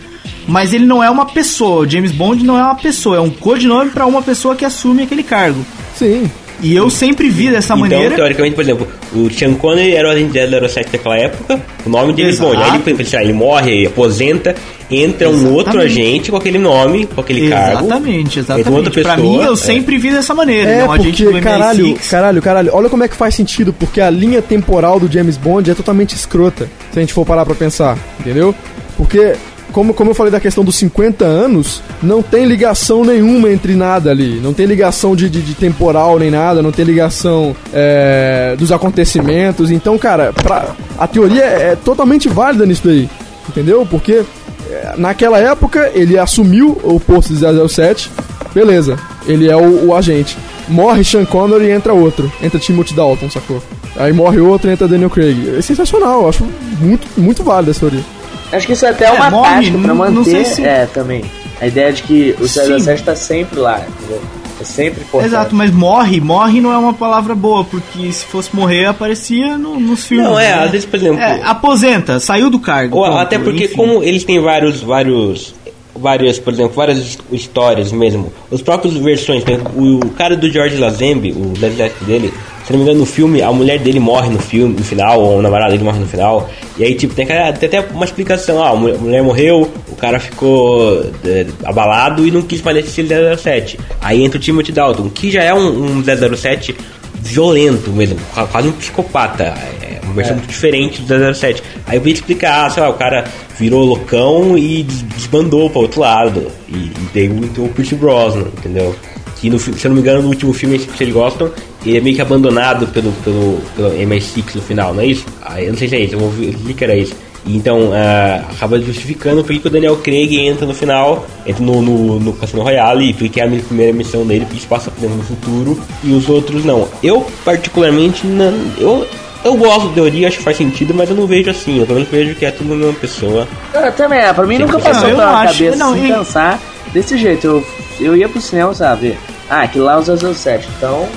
Speaker 1: Mas ele não é uma pessoa, James Bond não é uma pessoa, é um codinome pra uma pessoa que assume aquele cargo.
Speaker 2: Sim.
Speaker 1: E eu sempre vi dessa
Speaker 4: Então,
Speaker 1: maneira.
Speaker 4: teoricamente, por exemplo, o Sean Connery era o agente 007 daquela época, o nome de James
Speaker 1: Exato.
Speaker 4: Bond. Aí ele, ele morre, aposenta, entra um
Speaker 1: Exatamente.
Speaker 4: outro agente com aquele nome, com aquele cargo.
Speaker 1: Exatamente,
Speaker 4: entra
Speaker 1: exatamente.
Speaker 4: outra
Speaker 1: pra mim, eu
Speaker 4: é.
Speaker 1: sempre vi dessa maneira. ele
Speaker 2: É,
Speaker 1: é um agente
Speaker 2: porque,
Speaker 1: do
Speaker 2: caralho,
Speaker 1: MI6.
Speaker 2: caralho, caralho, olha como é que faz sentido, porque a linha temporal do James Bond é totalmente escrota, se a gente for parar pra pensar, entendeu? Porque, como, como eu falei da questão dos 50 anos, não tem ligação nenhuma entre nada ali, não tem ligação de, de, de temporal nem nada, não tem ligação é, dos acontecimentos, então, cara, pra, a teoria é totalmente válida nisso daí, entendeu? Porque é, naquela época ele assumiu o posto de 007, beleza, ele é o, o agente. Morre Sean Connery e entra outro, entra Timothy Dalton, sacou? Aí morre outro e entra Daniel Craig. É sensacional, eu acho muito, muito válida essa teoria.
Speaker 3: Acho que isso é até
Speaker 1: É,
Speaker 3: uma
Speaker 1: morre,
Speaker 3: tática pra
Speaker 1: não-
Speaker 3: manter,
Speaker 1: não sei se-
Speaker 3: é, também. A ideia de que o
Speaker 1: Sim.
Speaker 3: 007 tá sempre lá, entendeu? É sempre importante.
Speaker 1: Exato, mas morre, morre não é uma palavra boa, porque se fosse morrer aparecia no- nos filmes.
Speaker 4: Não, é,
Speaker 1: né?
Speaker 4: às vezes, por exemplo.
Speaker 1: É, aposenta, saiu do cargo.
Speaker 4: Ou
Speaker 1: ponto,
Speaker 4: até porque
Speaker 1: enfim.
Speaker 4: como eles têm vários, vários, várias, por exemplo, várias his- histórias mesmo. Os próprios versões, o, cara do George Lazenby, o 007 dele, não me engano no filme, a mulher dele morre no filme, no final, ou o namorado dele morre no final. E aí, tipo, tem, tem até uma explicação, ah, a mulher, morreu, o cara ficou é, abalado e não quis mais assistir 007. Aí entra o Timothy Dalton, que já é um, um 007 violento mesmo, qua- quase um psicopata. É uma versão muito diferente do 007. Aí eu vim explicar, ah, sei lá, o cara virou loucão e des- desbandou para outro lado. E, e daí entrou o Pierce Brosnan, entendeu? Que, no, se eu não me engano, no último filme que eles gostam, ele é meio que abandonado pelo, pelo, pelo MI6 no final, não é isso? Ah, eu não sei se é isso, eu vou ver que era isso. E Então, ah, acaba justificando porque que o Daniel Craig entra no final, entra no, no, no Cassino Royale, e porque é a minha primeira missão dele, porque isso passa por no futuro, e os outros não. Eu, particularmente, não, eu, eu gosto da teoria, acho que faz sentido, mas eu não vejo assim. Eu pelo menos vejo que é tudo a mesma pessoa.
Speaker 3: Eu também, é, pra mim nunca passou pela cabeça
Speaker 1: não,
Speaker 3: assim,
Speaker 1: e-
Speaker 3: pensar desse jeito. Eu, eu ia pro cinema, sabe? Ah, aquilo lá é o 007, então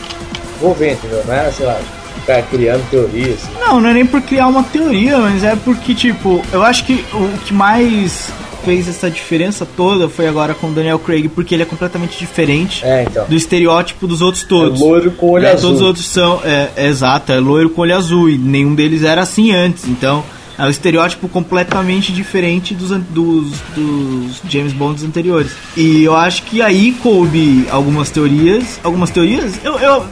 Speaker 3: vou ver, entendeu? Não era, sei lá, ficar criando teorias. assim.
Speaker 1: Não, não é nem por criar uma teoria, mas é porque, tipo, eu acho que o que mais fez essa diferença toda foi agora com o Daniel Craig, porque ele é completamente diferente
Speaker 3: É, então.
Speaker 1: do estereótipo dos outros todos.
Speaker 3: É loiro com olho
Speaker 1: É,
Speaker 3: azul.
Speaker 1: Todos os outros são, é, é exato, é loiro com olho azul, e nenhum deles era assim antes, então é um estereótipo completamente diferente dos, dos, dos James Bonds anteriores. E eu acho que aí coube algumas teorias, algumas teorias, eu, eu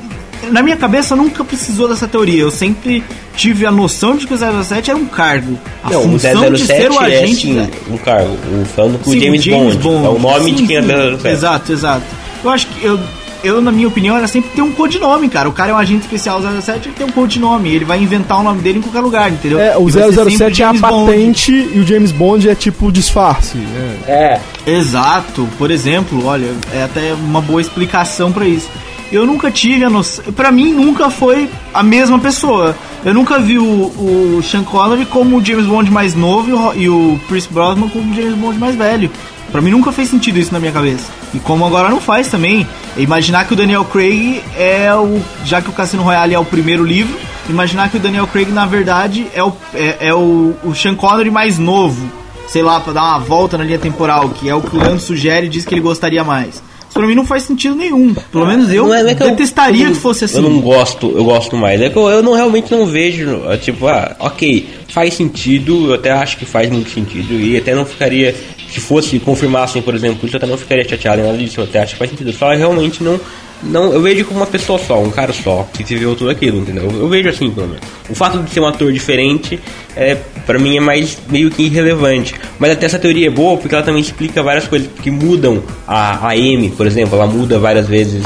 Speaker 1: na minha cabeça nunca precisou dessa teoria, eu sempre tive a noção de que o 07 era um cargo. A
Speaker 4: não, o
Speaker 1: função de
Speaker 4: 007
Speaker 1: ser o
Speaker 4: é
Speaker 1: agente
Speaker 4: sim,
Speaker 1: da-
Speaker 4: um cargo. O, falando com
Speaker 1: Sim,
Speaker 4: o James, Bond, É o nome de
Speaker 1: Sim,
Speaker 4: quem
Speaker 1: sim.
Speaker 4: é 007.
Speaker 1: Exato, exato. Eu acho que eu, eu, na minha opinião, era sempre ter um codinome, cara. O cara é um agente especial 07, ele tem um codinome. Ele vai inventar o nome dele em qualquer lugar, entendeu?
Speaker 2: É, o
Speaker 1: E vai ser sempre
Speaker 2: 007 é a
Speaker 1: James Bond.
Speaker 2: patente e o James Bond é tipo disfarce. né?
Speaker 3: É,
Speaker 1: Exato. Por exemplo, olha, é até uma boa explicação pra isso. Eu nunca tive a noção. Pra mim, nunca foi a mesma pessoa. Eu nunca vi o, o Sean Connery como o James Bond mais novo e o, Chris Brosnan como o James Bond mais velho. Pra mim nunca fez sentido isso na minha cabeça. E como agora não faz também. Imaginar que o Daniel Craig é o. Já que o Cassino Royale é o primeiro livro, imaginar que o Daniel Craig, na verdade, é o, é, é o, o Sean Connery mais novo sei lá, pra dar uma volta na linha temporal, que é o que o Leandro sugere e diz que ele gostaria mais. Isso pra mim não faz sentido nenhum. Pelo menos eu
Speaker 4: Não é- não é que
Speaker 1: detestaria
Speaker 4: eu
Speaker 1: que fosse assim.
Speaker 4: Eu não gosto, eu gosto mais. É que eu, eu não realmente não vejo, é, tipo, ah, ok, faz sentido, eu até acho que faz muito sentido, e até não ficaria, se fosse, confirmassem, por exemplo, isso, eu até não ficaria chateado em nada disso, eu até acho que faz sentido. Só realmente não. Não, eu vejo como uma pessoa só, um cara só, que viveu tudo aquilo, entendeu? Eu vejo assim, pelo menos. O fato de ser um ator diferente, é, para mim é mais meio que irrelevante. Mas até essa teoria é boa porque ela também explica várias coisas que mudam. A, a M, por exemplo, ela muda várias vezes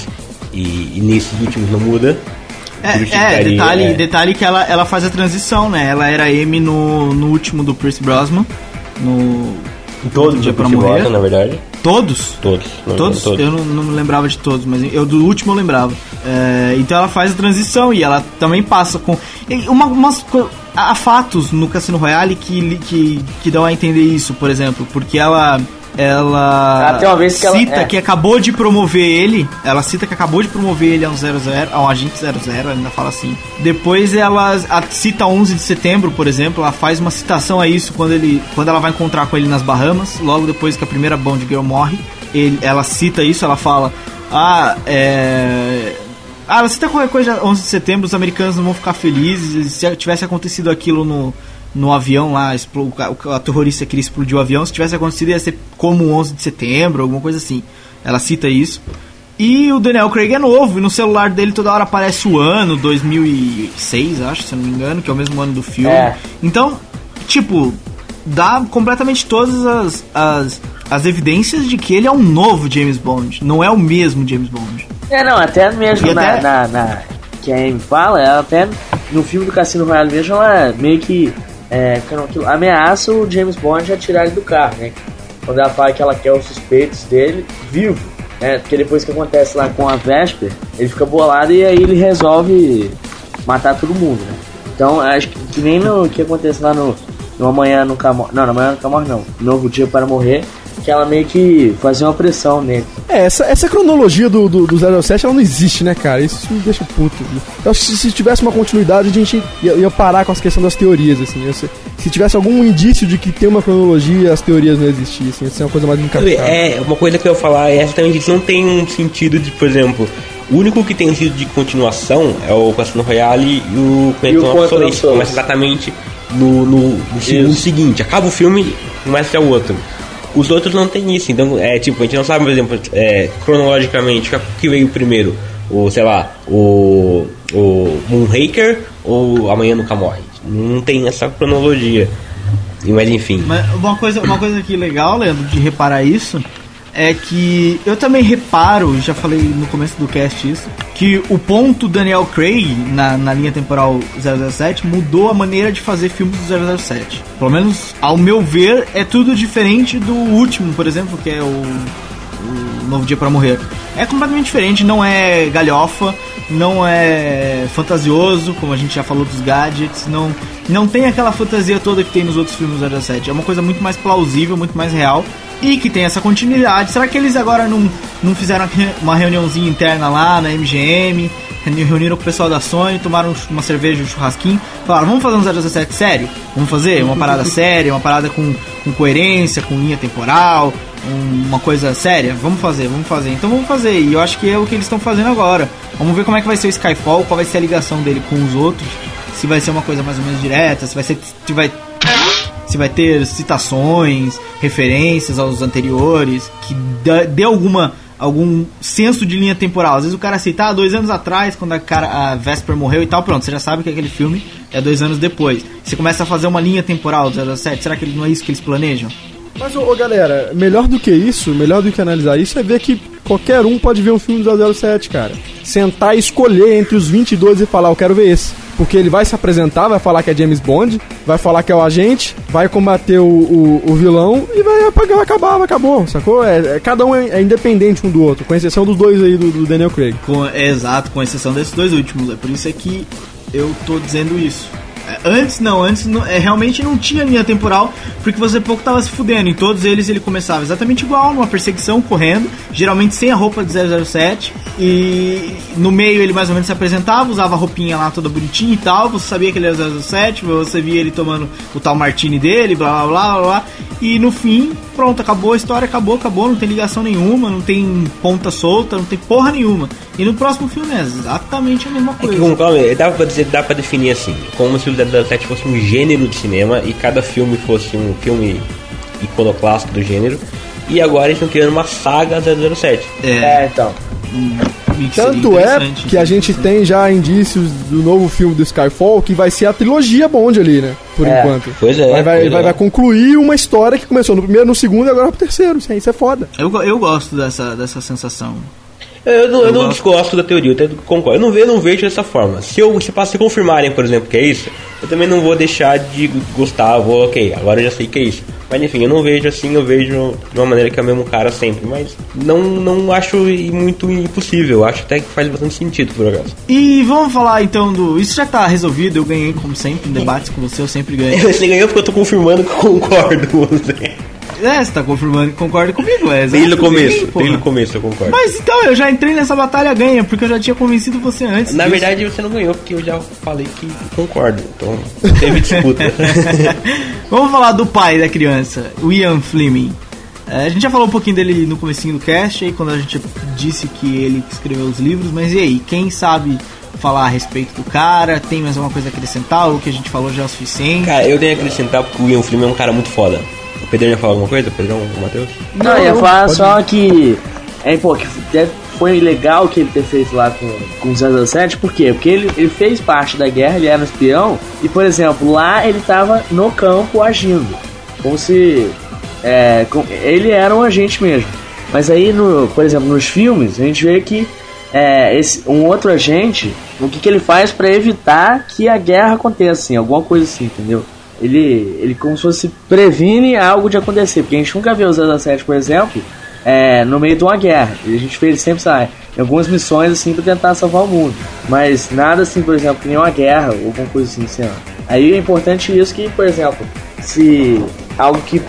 Speaker 4: e, e nesses últimos não muda.
Speaker 1: É, é, detalhe,
Speaker 4: é.
Speaker 1: detalhe que ela, ela faz a transição, né? Ela era M no, no último do Pierce Brosnan. No.
Speaker 4: Todos
Speaker 1: Dia
Speaker 4: os
Speaker 1: pra morrer.
Speaker 4: na verdade.
Speaker 1: Todos?
Speaker 4: Todos. não,
Speaker 1: Todos?
Speaker 4: todos.
Speaker 1: Eu não, não me lembrava de todos, mas eu do último eu lembrava. É, então ela faz a transição e ela também passa com. Uma, umas há fatos no Cassino Royale que, que, que dão a entender isso, por exemplo, porque ela. Ela
Speaker 3: Ah, ela-
Speaker 1: cita
Speaker 3: é.
Speaker 1: que acabou de promover ele. Ela cita que acabou de promover ele a um 00, a um agente 00, ela ainda fala assim. Depois ela a- cita 11 de setembro, por exemplo, ela faz uma citação a isso quando ele quando ela vai encontrar com ele nas Bahamas, logo depois que a primeira Bond Girl morre. Ele, ela cita isso, ela fala: "Ah, é ah, ela cita qualquer coisa 11 de setembro, os americanos não vão ficar felizes. Se tivesse acontecido aquilo no, no avião lá, a terrorista queria explodir o avião, se tivesse acontecido ia ser como o 11 de setembro, alguma coisa assim. Ela cita isso. E o Daniel Craig é novo, e no celular dele toda hora aparece o ano, 2006, acho, se eu não me engano, que é o mesmo ano do filme.
Speaker 3: É.
Speaker 1: Então, tipo, dá completamente todas as, as, as evidências de que ele é um novo James Bond, não é o mesmo James Bond.
Speaker 3: É, não, até mesmo na,
Speaker 1: até-
Speaker 3: na, na- Que a Amy fala, ela até no filme do Cassino Royale mesmo, ela meio que é, que ameaça o James Bond a tirar ele do carro, né? Quando ela fala que ela quer os suspeitos dele vivo, né? Porque depois que acontece lá com a Vesper, ele fica bolado e aí ele resolve matar todo mundo, né? Então, acho que, que nem no que acontece lá no, no Amanhã Nunca Morre. Não, no Amanhã Nunca Morre não. Novo Dia para Morrer, que ela meio que fazia uma pressão nele.
Speaker 2: É, essa, essa cronologia do, do, do 07 ela não existe, né, cara? Isso me deixa puto. Eu acho que se, se tivesse uma continuidade, a gente ia, ia parar com essa questão das teorias, assim. Eu sei- se tivesse algum indício de que tem uma cronologia, as teorias não existissem. Isso é uma coisa mais encaixada.
Speaker 4: É, uma coisa que eu ia falar é exatamente isso. Não tem um sentido de, por exemplo, o único que tem um sentido de continuação é o Cassino Royale e o Quantum of Solace. Começa exatamente no, no, no seguinte. Acaba o filme, começa o outro. Os outros não tem isso. Então, é tipo, a gente não sabe, por exemplo, é, cronologicamente, o que veio primeiro. O, sei lá, o, o Moonraker ou Amanhã Nunca Morre. Não tem essa cronologia. Mas enfim.
Speaker 1: Mas uma coisa, uma coisa que legal, Leandro, de reparar isso é que eu também reparo, já falei no começo do cast isso, que o ponto Daniel Craig na, na linha temporal 007 mudou a maneira de fazer filmes do 007. Pelo menos, ao meu ver, é tudo diferente do último, por exemplo, que é o, o Novo Dia para Morrer. É completamente diferente, não é galhofa, não é fantasioso, como a gente já falou dos gadgets, não, não tem aquela fantasia toda que tem nos outros filmes do 007. É uma coisa muito mais plausível, muito mais real e que tem essa continuidade. Será que eles agora não, não fizeram uma reuniãozinha interna lá na MGM? Reuniram com o pessoal da Sony, tomaram uma cerveja, um churrasquinho, falaram: vamos fazer um 017 sério? Vamos fazer? Uma parada séria, uma parada com, com coerência, com linha temporal, um- uma coisa séria? Vamos fazer, vamos fazer. Então vamos fazer, e eu acho que é o que eles estão fazendo agora. Vamos ver como é que vai ser o Skyfall, qual vai ser a ligação dele com os outros, se vai ser uma coisa mais ou menos direta, se vai ser. Se vai se vai ter citações, referências aos anteriores, que dê alguma algum senso de linha temporal. Às vezes o cara cita, ah, dois anos atrás, quando a, cara, a Vesper morreu e tal, pronto, você já sabe que aquele filme é dois anos depois. Você começa a fazer uma linha temporal do 07, será que não é isso que eles planejam?
Speaker 2: Mas, ô, galera, melhor do que isso, melhor do que analisar isso é ver que qualquer um pode ver um filme do 007, cara. Sentar e escolher entre os 22 e falar, eu quero ver esse. Porque ele vai se apresentar, vai falar que é James Bond, vai falar que é o agente, vai combater o, o, o vilão e vai apagar, acabar, acabou, sacou? É, é- cada um é, é independente um do outro, com exceção dos dois aí do, do Daniel Craig.
Speaker 1: Com, é, exato, com exceção desses dois últimos. É por isso é que eu tô dizendo isso. Antes não, antes não, é, realmente não tinha linha temporal, porque você pouco tava se fudendo. Em todos eles ele começava exatamente igual, numa perseguição, correndo, geralmente sem a roupa de 007. E no meio ele mais ou menos se apresentava, usava a roupinha lá toda bonitinha e tal. Você sabia que ele era 007, você via ele tomando o tal martini dele, blá blá blá. blá. E no fim, pronto, acabou a história, acabou, acabou, não tem ligação nenhuma, não tem ponta solta, não tem porra nenhuma. E no próximo filme é exatamente a mesma
Speaker 4: É
Speaker 1: coisa.
Speaker 4: que, como, calma, dá pra dizer, dá pra definir assim, como se o 007 fosse um gênero de cinema e cada filme fosse um filme iconoclássico do gênero. E agora eles estão criando uma saga 007.
Speaker 1: É,
Speaker 3: É, então.
Speaker 1: seria
Speaker 2: Tanto é que a gente tem já indícios do novo filme do Skyfall que vai ser a trilogia Bond ali, né? Por
Speaker 3: É.
Speaker 2: enquanto.
Speaker 4: Pois é,
Speaker 2: Vai, vai,
Speaker 4: pois
Speaker 2: vai,
Speaker 4: é.
Speaker 2: vai concluir uma história que começou no primeiro, no segundo e agora pro terceiro. Isso, é foda.
Speaker 1: Eu, eu gosto dessa, dessa sensação.
Speaker 4: Eu não, eu
Speaker 1: Eu
Speaker 4: não
Speaker 1: gosto.
Speaker 4: desgosto da teoria, eu até concordo. Eu não, vejo, eu não vejo dessa forma. Se eu se, se confirmarem, por exemplo, que é isso, eu também não vou deixar de gostar, vou, ok, agora eu já sei que é isso. Mas enfim, eu não vejo assim, eu vejo de uma maneira que é o mesmo cara sempre. Mas não, não acho muito impossível, acho até que faz bastante sentido por acaso.
Speaker 1: E vamos falar então do. Isso já tá resolvido, eu ganhei como sempre em debates com você, eu sempre ganho.
Speaker 4: Você ganhou porque eu tô confirmando que eu concordo com você.
Speaker 1: É, você tá confirmando que concorda comigo, é
Speaker 4: Desde o
Speaker 1: exato,
Speaker 4: começo,
Speaker 1: sim, porra.
Speaker 4: desde o começo eu concordo.
Speaker 1: Mas então, eu já entrei nessa batalha ganha, porque eu já tinha convencido você antes.
Speaker 4: Na
Speaker 1: disso.
Speaker 4: verdade você não ganhou porque eu já falei que concordo, então não teve disputa.
Speaker 1: Vamos falar do pai da criança, o Ian Fleming. É, a gente já falou um pouquinho dele no comecinho do cast, aí quando a gente disse que ele escreveu os livros, mas e aí, quem sabe falar a respeito do cara? Tem mais alguma coisa a acrescentar? O que a gente falou já é o suficiente?
Speaker 4: Cara, eu tenho que acrescentar porque o Ian Fleming é um cara muito foda. O Pedrão ia falar alguma coisa? Pedrão, o Matheus?
Speaker 3: Não, eu ia
Speaker 2: não,
Speaker 3: falar
Speaker 2: pode
Speaker 3: só que. É, pô, que foi legal que ele ter feito lá com, com o 007, por quê? Porque ele, ele fez parte da guerra, ele era um espião, e por exemplo, lá ele tava no campo agindo. Como se. É, com- ele era um agente mesmo. Mas aí, no, por exemplo, nos filmes, a gente vê que é, esse, um outro agente, o que, que ele faz pra evitar que a guerra aconteça, assim, alguma coisa assim, entendeu? Ele, ele como se fosse previne algo de acontecer, porque a gente nunca vê o 007, por exemplo, é, no meio de uma guerra. E a gente vê ele sempre, sabe, em algumas missões assim pra tentar salvar o mundo. Mas nada assim, por exemplo, que nem uma guerra ou alguma coisa assim, assim. Aí é importante isso que, por exemplo, se algo que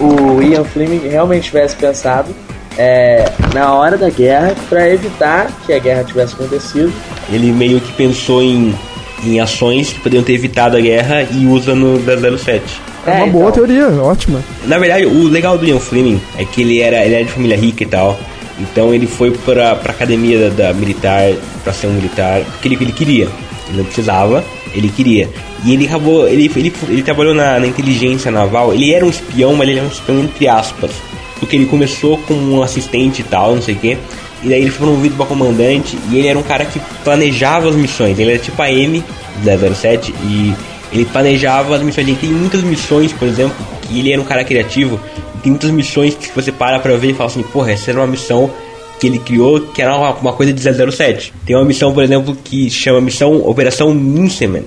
Speaker 3: o Ian Fleming realmente tivesse pensado é, na hora da guerra para evitar que a guerra tivesse acontecido.
Speaker 4: Ele meio que pensou em, em ações que poderiam ter evitado a guerra e usa no 007.
Speaker 2: É uma
Speaker 3: É,
Speaker 2: boa
Speaker 3: então.
Speaker 2: teoria, ótima.
Speaker 4: Na verdade, o legal do Ian Fleming é que ele era, ele era de família rica e tal. Então ele foi pra, pra academia da, da militar pra ser um militar, porque ele, ele queria. Ele não precisava, ele queria. E ele acabou. Ele, ele, ele trabalhou na, na inteligência naval. Ele era um espião, mas ele era um espião entre aspas. Porque ele começou como um assistente e tal, não sei o quê. E daí ele foi promovido pra comandante. E ele era um cara que planejava as missões. Ele era tipo a M da 07 e ele planejava as missões. Ele tem muitas missões, por exemplo, que ele era um cara criativo. tem muitas missões que você para pra ver e fala assim, porra, essa era uma missão que ele criou que era uma, uma coisa de 007. Tem uma missão, por exemplo, que chama missão Operação Minceman,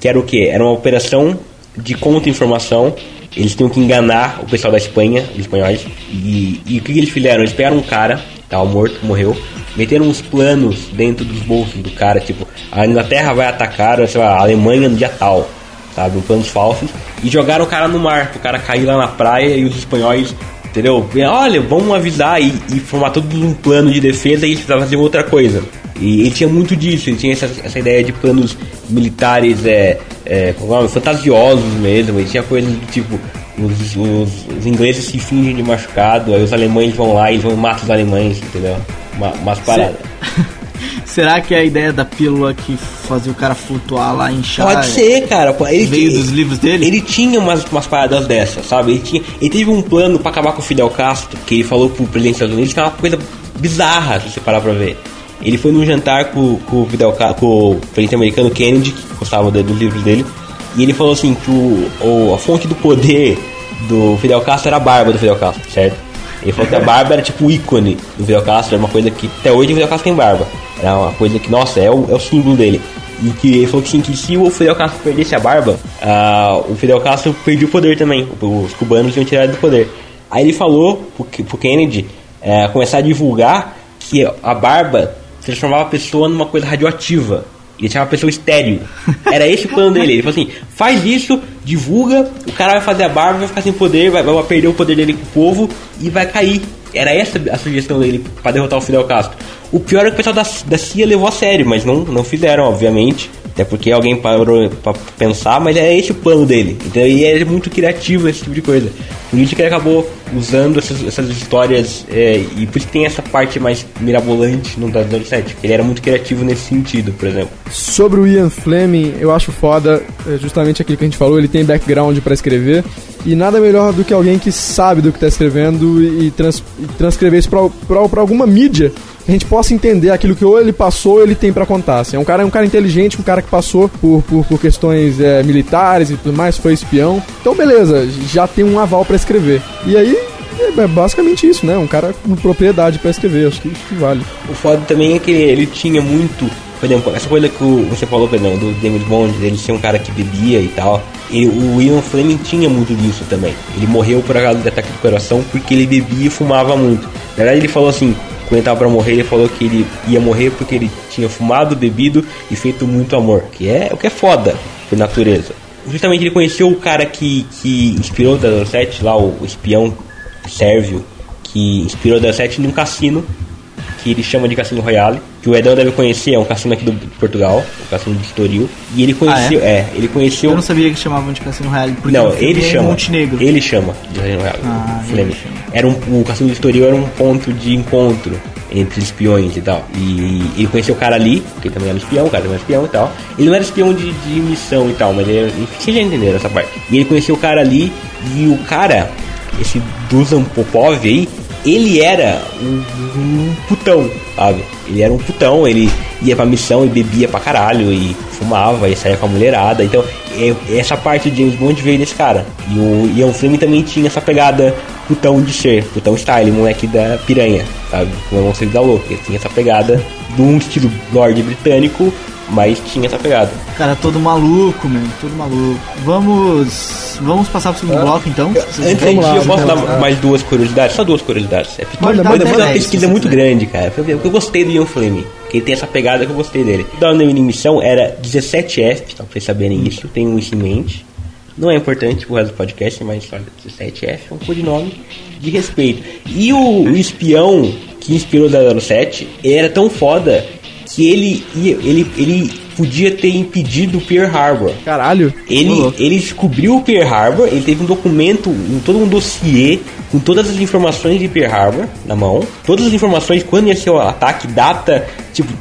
Speaker 4: que era o quê? Era uma operação de contra-informação. Eles tinham que enganar o pessoal da Espanha, os espanhóis. E, e o que, que eles fizeram? Eles pegaram um cara, tava morto, morreu, meteram uns planos dentro dos bolsos do cara, tipo, a Inglaterra vai atacar, sei lá, a Alemanha no dia tal, sabe? Um planos falsos. E jogaram o cara no mar, pro cara cair lá na praia e os espanhóis Entendeu? Olha, vamos avisar e, e formar todo um plano de defesa e eles precisavam fazer outra coisa. E ele tinha muito disso, ele tinha essa, essa ideia de planos militares é, é, é o fantasiosos mesmo, ele tinha coisas do tipo, os, os, os ingleses se fingem de machucado, aí os alemães vão lá e vão matar os alemães, entendeu? Uma, umas paradas.
Speaker 1: Será que é a ideia da pílula que fazia o cara flutuar lá, inchar?
Speaker 4: Pode ser, cara. Ele
Speaker 1: Veio
Speaker 4: tinha-
Speaker 1: dos livros dele?
Speaker 4: Ele tinha umas, umas paradas dessas, sabe? Ele, tinha, ele teve um plano pra acabar com o Fidel Castro, que ele falou pro presidente dos Estados Unidos, que é uma coisa bizarra, se você parar pra ver. Ele foi num jantar com, com o Fidel com o presidente americano Kennedy, que gostava dos livros dele, e ele falou assim que o, o- a fonte do poder do Fidel Castro era a barba do Fidel Castro, certo? Ele falou que a barba era tipo o ícone do Fidel Castro, era uma coisa que até hoje o Fidel Castro tem barba. Era uma coisa que, nossa, é o, é o símbolo dele. E que ele falou que, sim, que se o Fidel Castro perdesse a barba, ah, o Fidel Castro perdia o poder também. Os cubanos iam tirar ele do poder. Aí ele falou pro, pro Kennedy eh, começar a divulgar que a barba transformava a pessoa numa coisa radioativa. Ele deixava a pessoa estéreo. Era esse o plano dele. Ele falou assim: faz isso, divulga, o cara vai fazer a barba, vai ficar sem poder, vai, vai perder o poder dele com o povo e vai cair. Era essa a sugestão dele pra derrotar o Fidel Castro. O pior é que o pessoal da, da CIA levou a sério, mas não, não fizeram, obviamente. Até porque alguém parou pra pensar, mas é esse o plano dele. Então ele é muito criativo nesse tipo de coisa. Por isso que ele acabou usando essas, essas histórias é, e por isso que tem essa parte mais mirabolante no 007. que Ele era muito criativo nesse sentido, por exemplo.
Speaker 2: Sobre o Ian Fleming, eu acho foda, é justamente aquilo que a gente falou, ele tem background pra escrever. E nada melhor do que alguém que sabe do que tá escrevendo e, trans- e transcrever isso pra alguma mídia a gente possa entender aquilo que ou ele passou ou ele tem pra contar. Assim, é um cara, é um cara inteligente, um cara que passou por, por, por questões é, militares e tudo mais, foi espião. Então, beleza, já tem um aval pra escrever. E aí, é basicamente isso, né? Um cara com propriedade pra escrever, acho que isso que vale.
Speaker 4: O foda também é que ele tinha muito. Por exemplo, essa coisa que você falou, exemplo, do James Bond, dele ser um cara que bebia e tal. Ele, o Ian Fleming tinha muito disso também. Ele morreu por causa de ataque do coração porque ele bebia e fumava muito. Na verdade, ele falou assim: quando ele tava pra morrer, ele falou que ele ia morrer porque ele tinha fumado, bebido e feito muito amor. Que é o que é foda por natureza. Justamente ele conheceu o cara que, que inspirou o 007, lá o, espião sérvio, que inspirou o 007 num cassino que ele chama de Cassino Royale, que o Edão deve conhecer, é um cassino aqui do de Portugal, o cassino de Estoril. E ele conheceu, é? ele conheceu.
Speaker 1: Eu não sabia que chamavam de Cassino Royale. Porque
Speaker 4: Não, ele
Speaker 1: é
Speaker 4: chama.
Speaker 1: Montenegro.
Speaker 4: Ele chama de Cassino Royale.
Speaker 1: Ah, ele chama.
Speaker 4: Era um, o cassino de Estoril era um ponto de encontro entre espiões e tal. E ele conheceu o cara ali, que também era espião, o cara também era espião e tal. Ele não era espião de, de missão e tal, mas ele era, vocês já entenderam essa parte. E ele conheceu o cara ali, e o cara, esse Dusan Popov aí, ele era um, um putão, sabe? Ele era um putão, ele ia pra missão e bebia pra caralho, e fumava, e saía com a mulherada. Então, é- essa parte de James Bond veio desse cara. E o Ian Fleming também tinha essa pegada putão de ser, putão style, moleque da piranha, sabe? Não é um da louca, ele tinha essa pegada de um estilo lord britânico, mas tinha essa pegada.
Speaker 1: Cara, todo maluco, meu. Todo maluco. Vamos. Vamos passar pro segundo bloco então. vocês
Speaker 4: Antes da gente, eu
Speaker 2: lá,
Speaker 4: posso dar
Speaker 2: lá.
Speaker 4: mais duas curiosidades? Só duas curiosidades. É pequeno,
Speaker 2: Manda,
Speaker 4: mas é uma pesquisa muito grande, cara. Porque eu gostei do Ian Fleming. Que ele tem essa pegada que eu gostei dele. O nome de missão era 17F, só pra vocês saberem isso. Tenham isso em mente. Não é importante pro resto do podcast, mas olha, 17F é um codinome de respeito. E o, o espião que inspirou o 007 ele era tão foda que ele, ia, ele, ele podia ter impedido o Pearl Harbor.
Speaker 2: Caralho.
Speaker 4: Ele, ele descobriu o Pearl Harbor, ele teve um documento, um, todo um dossiê com todas as informações de Pearl Harbor na mão, todas as informações, quando ia ser o ataque, data, tipo,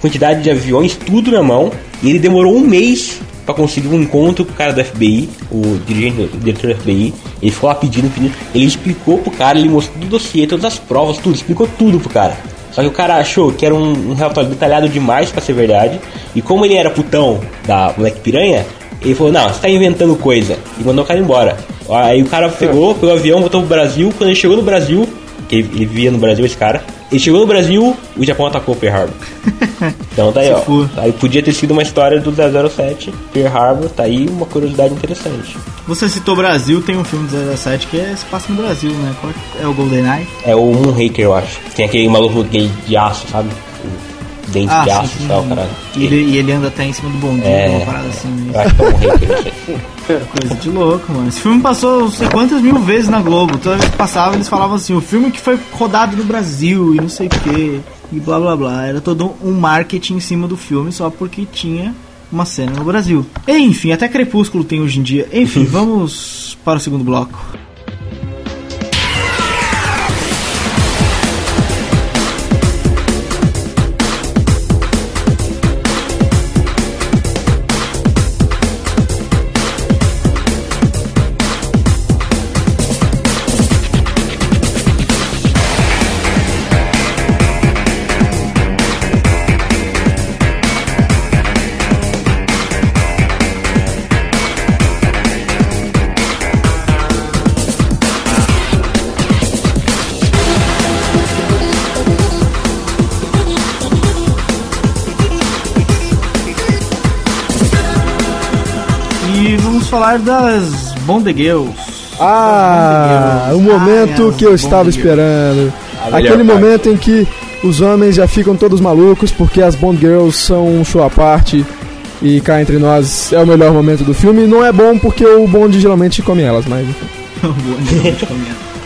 Speaker 4: quantidade de aviões, tudo na mão, e ele demorou um mês pra conseguir um encontro com o cara do FBI, o dirigente, o diretor do FBI, ele ficou lá pedindo, pedindo, ele explicou pro cara, ele mostrou o dossiê, todas as provas, tudo, explicou tudo pro cara. Só que o cara achou que era um, um relatório detalhado demais pra ser verdade. E como ele era putão da moleque piranha, ele falou, não, você tá inventando coisa. E mandou o cara embora. Aí o cara pegou, pegou o avião, voltou pro Brasil. Quando ele chegou no Brasil, que ele, via no Brasil esse cara, ele chegou no Brasil, o Japão atacou Pearl Harbor. Então tá aí, ó.
Speaker 1: for.
Speaker 4: Aí podia ter sido uma história do 007, Pearl Harbor, tá aí uma curiosidade interessante.
Speaker 1: Você citou Brasil, tem um filme do 007 que é, se passa no Brasil, né? Qual é o GoldenEye?
Speaker 4: É o Moonraker, eu acho. Tem aquele maluco gay de aço, sabe? O dente de aço e tal, caralho.
Speaker 1: E ele, ele anda até em cima do bondinho,
Speaker 4: É.
Speaker 1: uma parada assim. né?
Speaker 4: Eu acho que é o Moonraker.
Speaker 1: Coisa de louco, mano. Esse filme passou não sei quantas mil vezes na Globo. Toda vez que passava, eles falavam assim: o filme que foi rodado no Brasil e não sei o que. E blá blá blá. Era todo um marketing em cima do filme só porque tinha uma cena no Brasil. Enfim, até Crepúsculo tem hoje em dia. Enfim, vamos para o segundo bloco. Falar das Bond Girls.
Speaker 2: Ah, o momento
Speaker 1: Ai,
Speaker 2: que eu estava
Speaker 1: Bond
Speaker 2: esperando.
Speaker 4: A
Speaker 2: Aquele
Speaker 4: parte.
Speaker 2: momento em que os homens já ficam todos malucos porque as Bond Girls são um show à parte e cá entre nós é o melhor momento do filme. Não é bom porque o Bond geralmente come elas, mas enfim.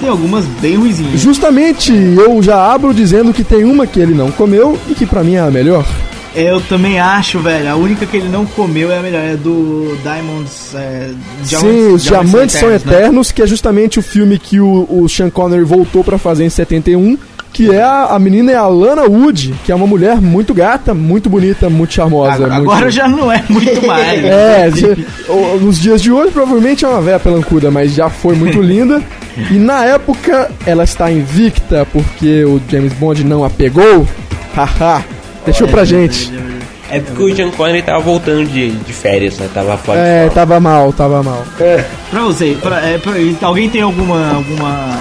Speaker 1: Tem algumas bem ruizinhas.
Speaker 2: Justamente eu já abro dizendo que tem uma que ele não comeu e que pra mim é a melhor.
Speaker 1: Eu também acho, velho. A única que ele não comeu é a melhor. É do Diamonds. É,
Speaker 2: Sim, os Diamantes São
Speaker 1: né?
Speaker 2: Eternos, que é justamente o filme que o, o Sean Connery voltou pra fazer em 71. Que é a, a menina é a Lana Wood, que é uma mulher muito gata, muito bonita, muito charmosa.
Speaker 1: Agora,
Speaker 2: muito-
Speaker 1: agora já não é muito mais.
Speaker 2: É, o- nos dias de hoje provavelmente é uma véia pelancuda, mas já foi muito linda. E na época ela está invicta porque o James Bond não a pegou. Haha, deixou pra gente.
Speaker 4: É porque o John Connery tava voltando de, de férias, né? Tava fora de
Speaker 2: É, tava mal, tava mal.
Speaker 1: Pra você, pra- é, pra- alguém tem alguma, alguma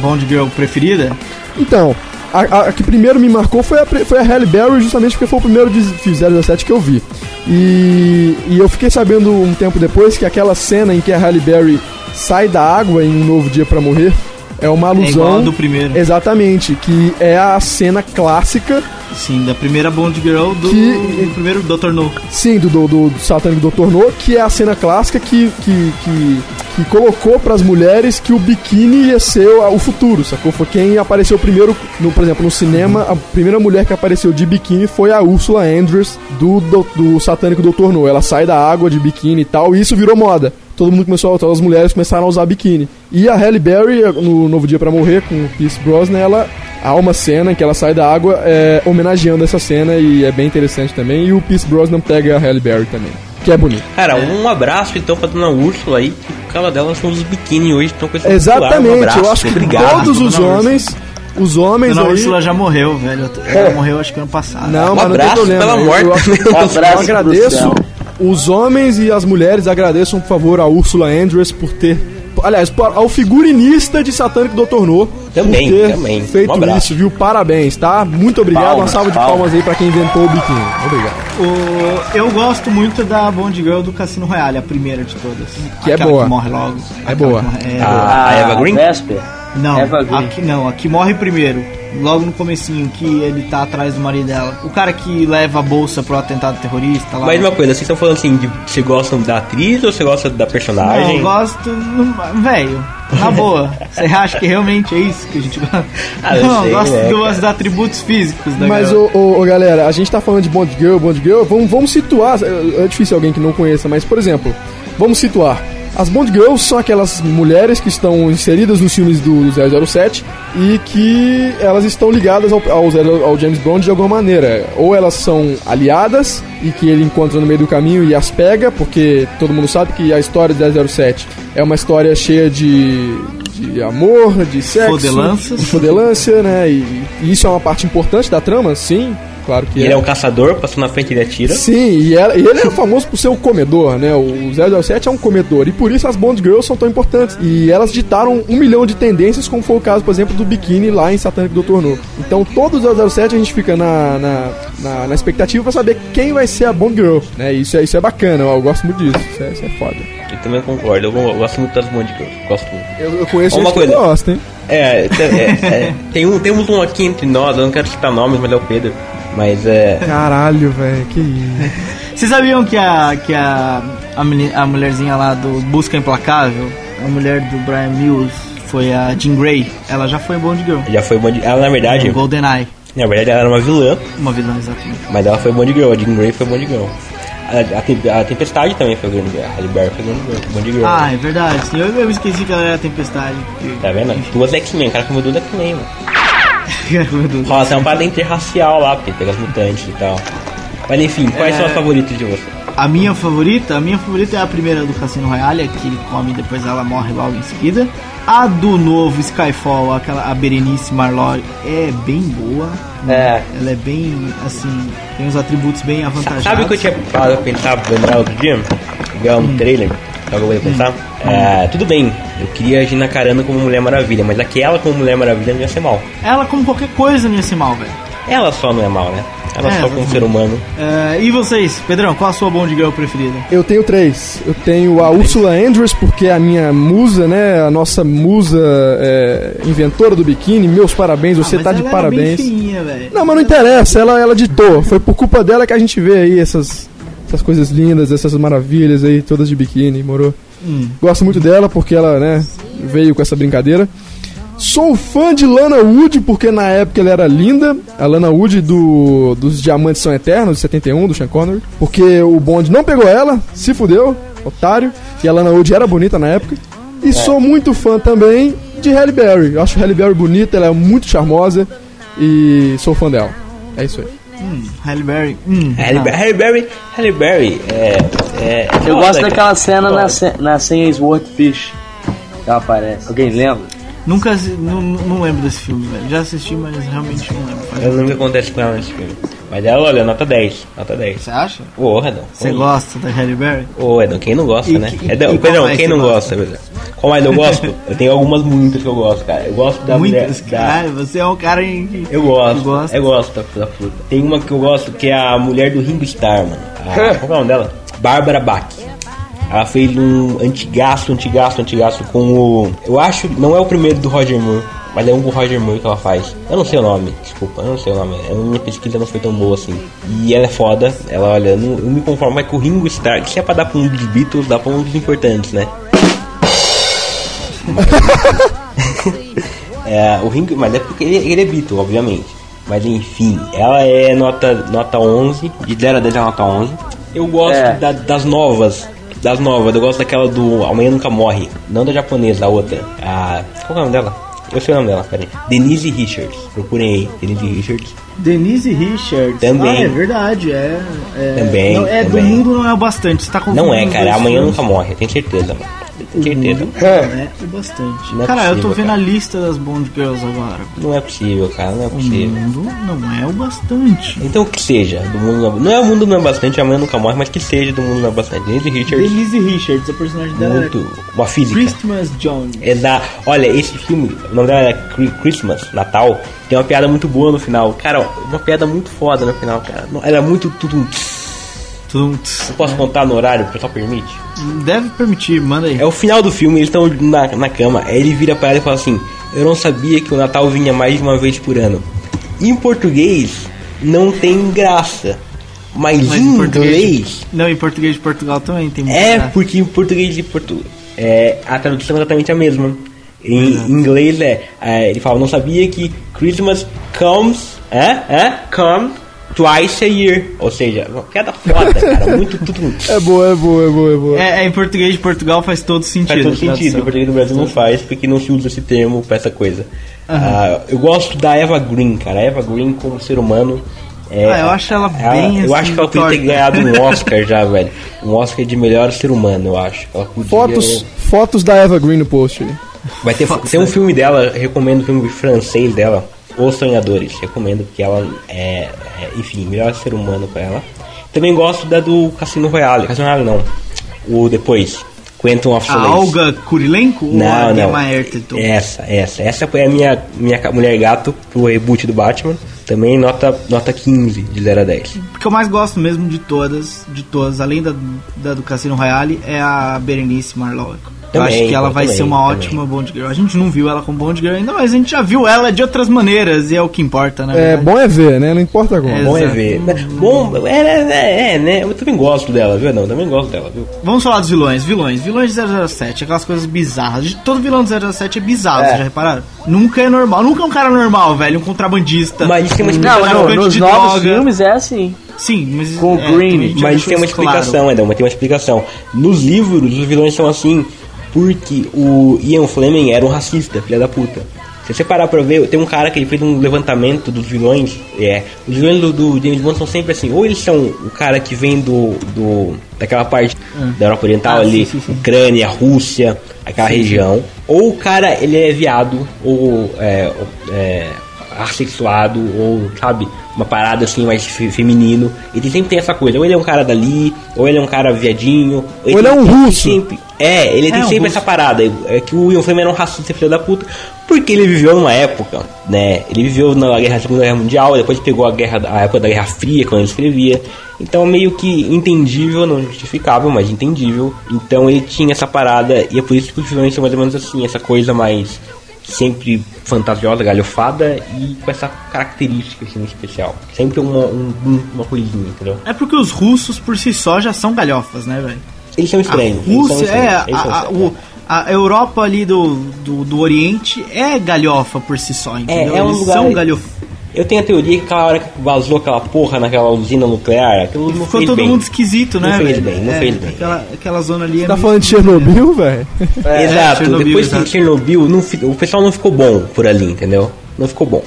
Speaker 1: Bond Girl preferida?
Speaker 2: Então, a, a- a que primeiro me marcou foi a, foi a Halle Berry, justamente porque foi o primeiro de de 007 que eu vi. E, e eu fiquei sabendo um tempo depois que aquela cena em que a Halle Berry sai da água em Um Novo Dia pra Morrer é uma
Speaker 1: É igual
Speaker 2: alusão.
Speaker 1: do primeiro.
Speaker 2: Exatamente, que é a cena clássica,
Speaker 1: Sim, da primeira Bond Girl do,
Speaker 2: Que-
Speaker 1: do primeiro Dr. No.
Speaker 2: sim, do, do, do, do Satânico Dr. No, que é a cena clássica que, que, que, que colocou pras mulheres que o biquíni ia ser o, futuro, sacou? Foi quem apareceu primeiro, no, por exemplo, no cinema, a primeira mulher que apareceu de biquíni foi a Ursula Andress do, do, do Satânico Dr. No. Ela sai da água de biquíni e tal, e isso virou moda. Todo mundo começou, todas as mulheres começaram a usar biquíni. E a Halle Berry, no Novo Dia pra Morrer, com o Pierce Brosnan, ela há uma cena em que ela sai da água é, homenageando essa cena e é bem interessante também. E o Pierce Brosnan pega a Halle Berry também, que é bonito.
Speaker 4: Cara, um abraço então pra dona Úrsula aí, que por causa dela são os biquíni hoje, estão com esse
Speaker 2: Exatamente,
Speaker 4: Um abraço,
Speaker 2: eu acho que
Speaker 4: obrigado.
Speaker 2: todos os homens, os homens
Speaker 1: Dona
Speaker 2: aí...
Speaker 1: Úrsula já morreu, velho. Ela morreu acho que ano passado.
Speaker 2: Não,
Speaker 4: Um
Speaker 2: mas não tem
Speaker 4: abraço
Speaker 2: problema.
Speaker 4: pela
Speaker 2: Eu-
Speaker 4: morte.
Speaker 2: Eu,
Speaker 3: Um
Speaker 2: eu
Speaker 3: abraço
Speaker 2: agradeço
Speaker 3: pro céu.
Speaker 2: Os homens e as mulheres agradeçam, por favor, a Úrsula Andress por ter. Aliás, ao figurinista de Satânico Dr. No
Speaker 4: Também,
Speaker 2: por ter
Speaker 4: também.
Speaker 2: feito
Speaker 4: Um abraço.
Speaker 2: isso, viu? Parabéns, tá? Muito obrigado. Uma
Speaker 3: Palmas,
Speaker 2: salva de
Speaker 3: palmas.
Speaker 2: palmas aí pra quem inventou o biquíni. Obrigado.
Speaker 1: O- eu gosto muito da Bond Girl do Cassino Royale, a primeira de todas.
Speaker 2: Que é
Speaker 1: Aquela
Speaker 2: boa.
Speaker 1: Que morre logo.
Speaker 2: É boa.
Speaker 1: que morre- é,
Speaker 4: Ah, a Eva Green?
Speaker 3: Vesper.
Speaker 1: Não,
Speaker 3: Eva Green.
Speaker 1: aqui não, aqui morre primeiro. Logo no comecinho, que ele tá atrás do marido dela. O cara que leva a bolsa pro atentado terrorista lá.
Speaker 4: Mas uma coisa, vocês estão falando assim, de você gostam da atriz ou você gosta da
Speaker 1: Não,
Speaker 4: personagem?
Speaker 1: eu gosto. não- Velho, na boa. Você acha que realmente é isso que a gente gosta?
Speaker 4: Ah, eu
Speaker 1: não,
Speaker 4: sei,
Speaker 1: gosto
Speaker 4: né,
Speaker 1: dos atributos físicos da
Speaker 2: Mas, ô, ô, ô, galera, a gente tá falando de Bond Girl, Bond Girl, vamos, vamos situar. É é difícil alguém que não conheça, mas, por exemplo, vamos situar. As Bond Girls são aquelas mulheres que estão inseridas nos filmes do, do 007 e que elas estão ligadas ao, ao, ao James Bond de alguma maneira. Ou elas são aliadas e que ele encontra no meio do caminho e as pega, porque todo mundo sabe que a história do 007 é uma história cheia de, de amor, de sexo,
Speaker 1: Fodelanças.
Speaker 2: de fodelância, né? E, e isso é uma parte importante da trama, sim. Claro que
Speaker 4: E
Speaker 2: é.
Speaker 4: ele é um caçador, passou na frente ele atira.
Speaker 2: Sim, e, ela- e ele é famoso por ser um comedor, né? O 007 é um comedor. E por isso as Bond Girls são tão importantes. E elas ditaram um milhão de tendências, como foi o caso, por exemplo, do biquíni lá em Satanic Doutor No. Então, todo 007 a gente fica na, na, na, na expectativa pra saber quem vai ser a Bond Girl, né? Isso é, isso é bacana, eu gosto muito disso. Isso é, isso é foda.
Speaker 4: Eu também concordo, eu, go- eu gosto muito das Bond Girls. Gosto muito.
Speaker 2: Eu, eu conheço
Speaker 4: Uma coisa.
Speaker 2: gosta, hein?
Speaker 4: É, te- é, é, tem um, temos um aqui entre nós, eu não quero citar nomes, mas é o Pedro. Mas é.
Speaker 2: Caralho, velho, que isso.
Speaker 1: Vocês sabiam que a que a a, mulherzinha lá do Busca Implacável, a mulher do Brian Mills, foi a Jean Grey. Ela já foi Bond Girl.
Speaker 4: Já foi Bond. Ela, na verdade,
Speaker 1: No GoldenEye,
Speaker 4: na verdade, ela era uma vilã,
Speaker 1: uma vilã exatamente.
Speaker 4: mas ela foi Bond Girl. A Jean Grey foi Bond Girl. A, a, a Tempestade também foi Bond Girl. A Halle Berry foi Bond Girl. Bond Girl.
Speaker 1: Ah, é verdade. Eu, eu esqueci que ela era a Tempestade.
Speaker 4: Tá vendo? Duas X-Men, o cara comeu duas X-Men, mano. Rola, é uma parada interracial lá, porque pega as mutantes e tal. Mas enfim, quais
Speaker 1: É.
Speaker 4: são as favoritas de você?
Speaker 1: A minha favorita, a minha favorita é a primeira do Cassino Royale, que ele come e depois ela morre logo em seguida. A do novo Skyfall, aquela a Berenice Marlowe, é bem boa.
Speaker 3: É.
Speaker 1: Ela é bem, assim, tem uns atributos bem avantajados.
Speaker 4: Sabe o que eu tinha parado pra pensar vendo ela outro dia? Ver um trailer. Sabe o que eu ia pensar? É, tudo bem, eu queria a Gina Carano como Mulher Maravilha, mas aquela como Mulher Maravilha não ia ser mal.
Speaker 1: Ela, como qualquer coisa, não ia ser mal, velho.
Speaker 4: Ela só não é mal, né? Ela
Speaker 1: É,
Speaker 4: só como ser humano.
Speaker 1: É, e vocês, Pedrão, qual a sua Bond Girl preferida?
Speaker 2: Eu tenho três. Eu tenho a Ursula Andrews, porque é a minha musa, né? A nossa musa é, inventora do biquíni. Meus parabéns, você
Speaker 1: Ah, mas
Speaker 2: tá de parabéns.
Speaker 1: fininha, velho.
Speaker 2: Não, mas não interessa, ela, ela ditou. Foi por culpa dela que a gente vê aí essas, essas coisas lindas, essas maravilhas aí, todas de biquíni, morou?
Speaker 1: Hum.
Speaker 2: Gosto muito dela porque ela, né, veio com essa brincadeira. Sou fã de Lana Wood porque na época ela era linda. A Lana Wood do, dos Diamantes São Eternos, de 71, do Sean Connery. Porque o Bond não pegou ela, se fudeu, otário. E a Lana Wood era bonita na época. E sou muito fã também de Halle Berry. Eu acho Halle Berry bonita, ela é muito charmosa. E sou fã dela. É isso aí.
Speaker 1: Hum, Halle Berry. Hum,
Speaker 4: Halle. Berry- Halle Berry, Halle Berry, é. é
Speaker 3: Eu gosto daquela cena na, na senha Swordfish. Que ela aparece. Alguém lembra?
Speaker 1: Nunca, não, não lembro desse filme, velho. Já assisti, mas realmente não lembro.
Speaker 4: Eu lembro o que acontece com ela nesse filme. Mas ela, olha, nota 10. Nota 10.
Speaker 1: Você acha?
Speaker 4: Ô, Edão.
Speaker 1: Você gosta da Halle Berry?
Speaker 4: Ô, Edão, quem não gosta,
Speaker 1: E
Speaker 4: né?
Speaker 1: que-
Speaker 4: Edão,
Speaker 1: e
Speaker 4: perdão, quem não
Speaker 1: gosta?
Speaker 4: gosta? Qual mais eu gosto? eu tenho algumas muitas que eu gosto, cara. Eu gosto da
Speaker 1: Muitas,
Speaker 4: mulher. Da,
Speaker 1: caralho. Você é um cara em
Speaker 4: eu gosto,
Speaker 1: gosta.
Speaker 4: eu gosto da, da fruta. Tem uma que eu gosto que é a mulher do Ringo Starr, mano. A, qual é o nome dela? Bárbara Bach. Ela fez um antigaço, antigaço, antigaço com o. Eu acho, não é o primeiro do Roger Moore, mas é um com o Roger Moore que ela faz. Eu não sei o nome, desculpa, eu não sei o nome. A minha pesquisa não foi tão boa assim. E ela é foda, ela olha, eu, não, eu me conformo mais com o Ringo Starr, que se é pra dar pra um dos Beatles, dá pra um dos importantes, né? É, o Ringo, mas é porque ele, ele é Beatle, obviamente. Mas enfim, ela é nota, nota 11, de 0 a 10 é nota 11. Eu gosto
Speaker 3: É.
Speaker 4: da- das novas, das novas, eu gosto daquela do Amanhã Nunca Morre, não da japonesa, a outra. A, qual é o nome dela? Eu sei o nome dela, peraí. Denise Richards, procurem aí, Denise Richards.
Speaker 1: Denise Richards.
Speaker 4: Também.
Speaker 1: Ah, é verdade. É, é,
Speaker 4: Também,
Speaker 1: Não, é,
Speaker 4: também.
Speaker 1: do mundo não é o bastante. Você tá
Speaker 4: Não é, cara, Amanhã
Speaker 1: filmes.
Speaker 4: Nunca Morre, tenho certeza, mano. Certeza.
Speaker 1: Não é o bastante.
Speaker 4: Não é
Speaker 1: cara, eu tô
Speaker 4: possível,
Speaker 1: vendo
Speaker 4: cara.
Speaker 1: a lista das Bond Girls agora.
Speaker 4: Não é possível, cara, não é
Speaker 1: O
Speaker 4: possível.
Speaker 1: mundo não é o bastante.
Speaker 4: Então que seja, do mundo não, não é o mundo não é bastante, amanhã nunca morre, mas que seja do mundo não é bastante. Denise Richards,
Speaker 1: Denise Richards, a personagem dela
Speaker 4: muito, uma
Speaker 1: é
Speaker 4: física.
Speaker 1: Christmas Jones.
Speaker 4: É da, olha, esse filme, o nome dela é Christmas, Natal, tem uma piada muito boa no final. Cara, ó, uma piada muito foda no final, cara. Ela é muito tudo. Eu posso contar no horário, o pessoal permite?
Speaker 1: Deve permitir, manda aí.
Speaker 4: É o final do filme, eles estão na, na cama, aí ele vira pra ela e fala assim: Eu não sabia que o Natal vinha mais de uma vez por ano. Em português, não tem graça. Mas,
Speaker 1: Mas
Speaker 4: em inglês,
Speaker 1: Não, em português de Portugal também tem
Speaker 4: É,
Speaker 1: graça.
Speaker 4: porque em português de Portugal é, a tradução é exatamente a mesma. Em inglês é, é, ele fala, não sabia que Christmas comes, é, é, come twice a year. Ou seja, uma piada foda, cara, muito tudo.
Speaker 2: É boa, é boa, é boa, é boa.
Speaker 1: É, é, em português de Portugal faz todo sentido.
Speaker 4: Faz todo sentido, em português do Brasil não faz, porque não se usa esse termo pra essa coisa. Ah, eu gosto da Eva Green, cara. A Eva Green como ser humano. É,
Speaker 1: Ah, eu acho ela bem,
Speaker 4: Eu
Speaker 1: assim,
Speaker 4: acho que ela podia ter ganhado um Oscar já, velho. Um Oscar de melhor ser humano, eu acho. Ela podia...
Speaker 2: Fotos, fotos da Eva Green no post aí.
Speaker 4: Vai ter tem um filme dela, recomendo o filme francês dela, Os Sonhadores. Recomendo, porque ela é, é, enfim, melhor ser humano pra ela. Também gosto da do Cassino Royale. Cassino Royale não. O depois. Quantum of
Speaker 1: A
Speaker 4: Solace.
Speaker 1: Olga Kurilenko ou
Speaker 4: Não,
Speaker 1: a
Speaker 4: não.
Speaker 1: Gemma Arterton?
Speaker 4: Essa, essa. Essa foi a minha, minha mulher gato pro reboot do Batman. Também nota, nota 15 de 0 a 10.
Speaker 1: O que eu mais gosto mesmo de todas, de todas, além da, da do Cassino Royale, é a Berenice Marlowe. Eu
Speaker 4: Também,
Speaker 1: acho que ela
Speaker 4: eu
Speaker 1: vai
Speaker 4: também,
Speaker 1: ser uma
Speaker 4: também.
Speaker 1: ótima Bond Girl. A gente não viu ela como Bond Girl ainda, mas a gente já viu ela de outras maneiras e é o que importa, né?
Speaker 2: É, bom é ver, né? Não importa como.
Speaker 1: É.
Speaker 4: Bom é ver. Bom, é, é, é, né? Eu também gosto dela, viu? Não, também gosto dela, viu?
Speaker 1: Vamos falar dos vilões. Vilões. Vilões de 007, aquelas coisas bizarras. Todo vilão de 007 é bizarro,
Speaker 3: É.
Speaker 1: vocês já repararam? Nunca é normal. Nunca é um cara normal, velho. Um contrabandista.
Speaker 4: Mas isso tem uma
Speaker 1: um
Speaker 3: Não,
Speaker 4: explicação.
Speaker 3: não,
Speaker 1: traficante
Speaker 3: nos
Speaker 1: de
Speaker 3: novos
Speaker 1: droga.
Speaker 3: filmes é assim.
Speaker 1: Sim, mas...
Speaker 3: Com o
Speaker 1: é,
Speaker 3: Green.
Speaker 1: também
Speaker 4: Mas tem uma
Speaker 1: claro.
Speaker 4: explicação, Edão, mas tem uma explicação. Nos livros, os vilões são assim porque o Ian Fleming era um racista, filha da puta. Se você parar pra ver, tem um cara que ele fez um levantamento dos vilões. É, os vilões do, do James Bond são sempre assim, ou eles são o cara que vem do, do daquela parte da Europa Oriental
Speaker 1: Ah,
Speaker 4: ali,
Speaker 1: sim, sim, sim.
Speaker 4: Ucrânia, Rússia, aquela região, ou o cara ele é viado, ou é, ou, é, assexuado, ou sabe, uma parada assim mais fe- feminino. Ele sempre tem essa coisa, ou ele é um cara dali, ou ele é um cara viadinho, ou
Speaker 2: ele é um russo.
Speaker 4: Sempre, é, ele tem
Speaker 1: um
Speaker 4: sempre essa parada. É que o Ian Fleming era um racista filho da puta, porque ele viveu numa época, né? Ele viveu na guerra, Segunda Guerra Mundial, depois pegou a guerra, a época da Guerra Fria quando ele escrevia. Então meio que entendível, não justificável, mas entendível. Então ele tinha essa parada e é por isso que os vilões são mais ou menos assim, essa coisa mais sempre fantasiosa, galhofada e com essa característica assim, especial. Sempre uma, um- um- uma coisinha, entendeu?
Speaker 1: É porque os russos por si só já são galhofas, né, velho?
Speaker 4: Eles são
Speaker 1: A
Speaker 4: estranhos. são
Speaker 1: Rússia,
Speaker 4: estranhos,
Speaker 1: é, a, a- o- a Europa ali do, do, do Oriente é galhofa por si só, entendeu?
Speaker 4: é um
Speaker 1: Eles
Speaker 4: lugar-
Speaker 1: são galhofa.
Speaker 4: Eu tenho a teoria que aquela hora que vazou aquela porra naquela usina nuclear, aquilo não
Speaker 1: Ficou
Speaker 4: fez
Speaker 1: todo
Speaker 4: bem.
Speaker 1: mundo esquisito, né,
Speaker 4: Não fez bem, não
Speaker 1: É,
Speaker 4: fez bem.
Speaker 1: Aquela, aquela zona ali é
Speaker 2: Tá falando de Chernobyl, velho?
Speaker 3: É,
Speaker 4: Exato,
Speaker 1: Chernobyl,
Speaker 4: depois
Speaker 1: exato.
Speaker 4: de Chernobyl, não o pessoal não ficou bom por ali, entendeu? Não ficou bom.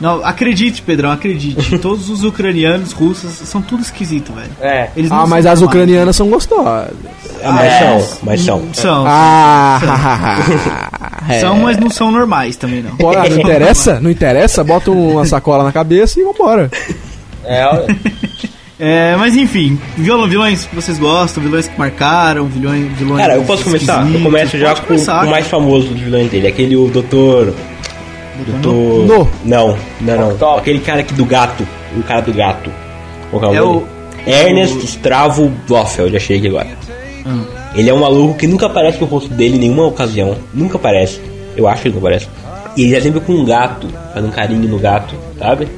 Speaker 1: Não, acredite, Pedrão, acredite. Todos os ucranianos, russos, são tudo esquisito, velho.
Speaker 3: É.
Speaker 1: Eles não
Speaker 2: Ah, mas
Speaker 1: são
Speaker 2: as ucranianas são gostosas.
Speaker 4: Ah, mas
Speaker 1: É,
Speaker 4: são, mas são.
Speaker 1: São,
Speaker 2: Ah, é.
Speaker 1: são, mas não são normais também, não.
Speaker 2: Pô, não interessa? Não interessa? Bota uma sacola na cabeça e vambora.
Speaker 3: É, olha.
Speaker 1: É, mas enfim, vilão, vilões que vocês gostam, vilões que marcaram, vilões. vilões
Speaker 4: Cara, eu posso começar? Eu começo já com
Speaker 1: começar,
Speaker 4: o mais famoso dos vilões dele, aquele o doutor. Doutor.
Speaker 2: No.
Speaker 4: Não, não, não.
Speaker 3: Octopus.
Speaker 4: Aquele cara aqui do gato. O cara do gato. Qual é o
Speaker 1: É o-?
Speaker 4: Ernest Stravo Blofeld, achei aqui agora.
Speaker 1: Hum.
Speaker 4: Ele é um maluco que nunca aparece no rosto dele em nenhuma ocasião. Nunca aparece. Eu acho que ele não aparece. E ele é sempre com um gato, fazendo um carinho no gato, sabe?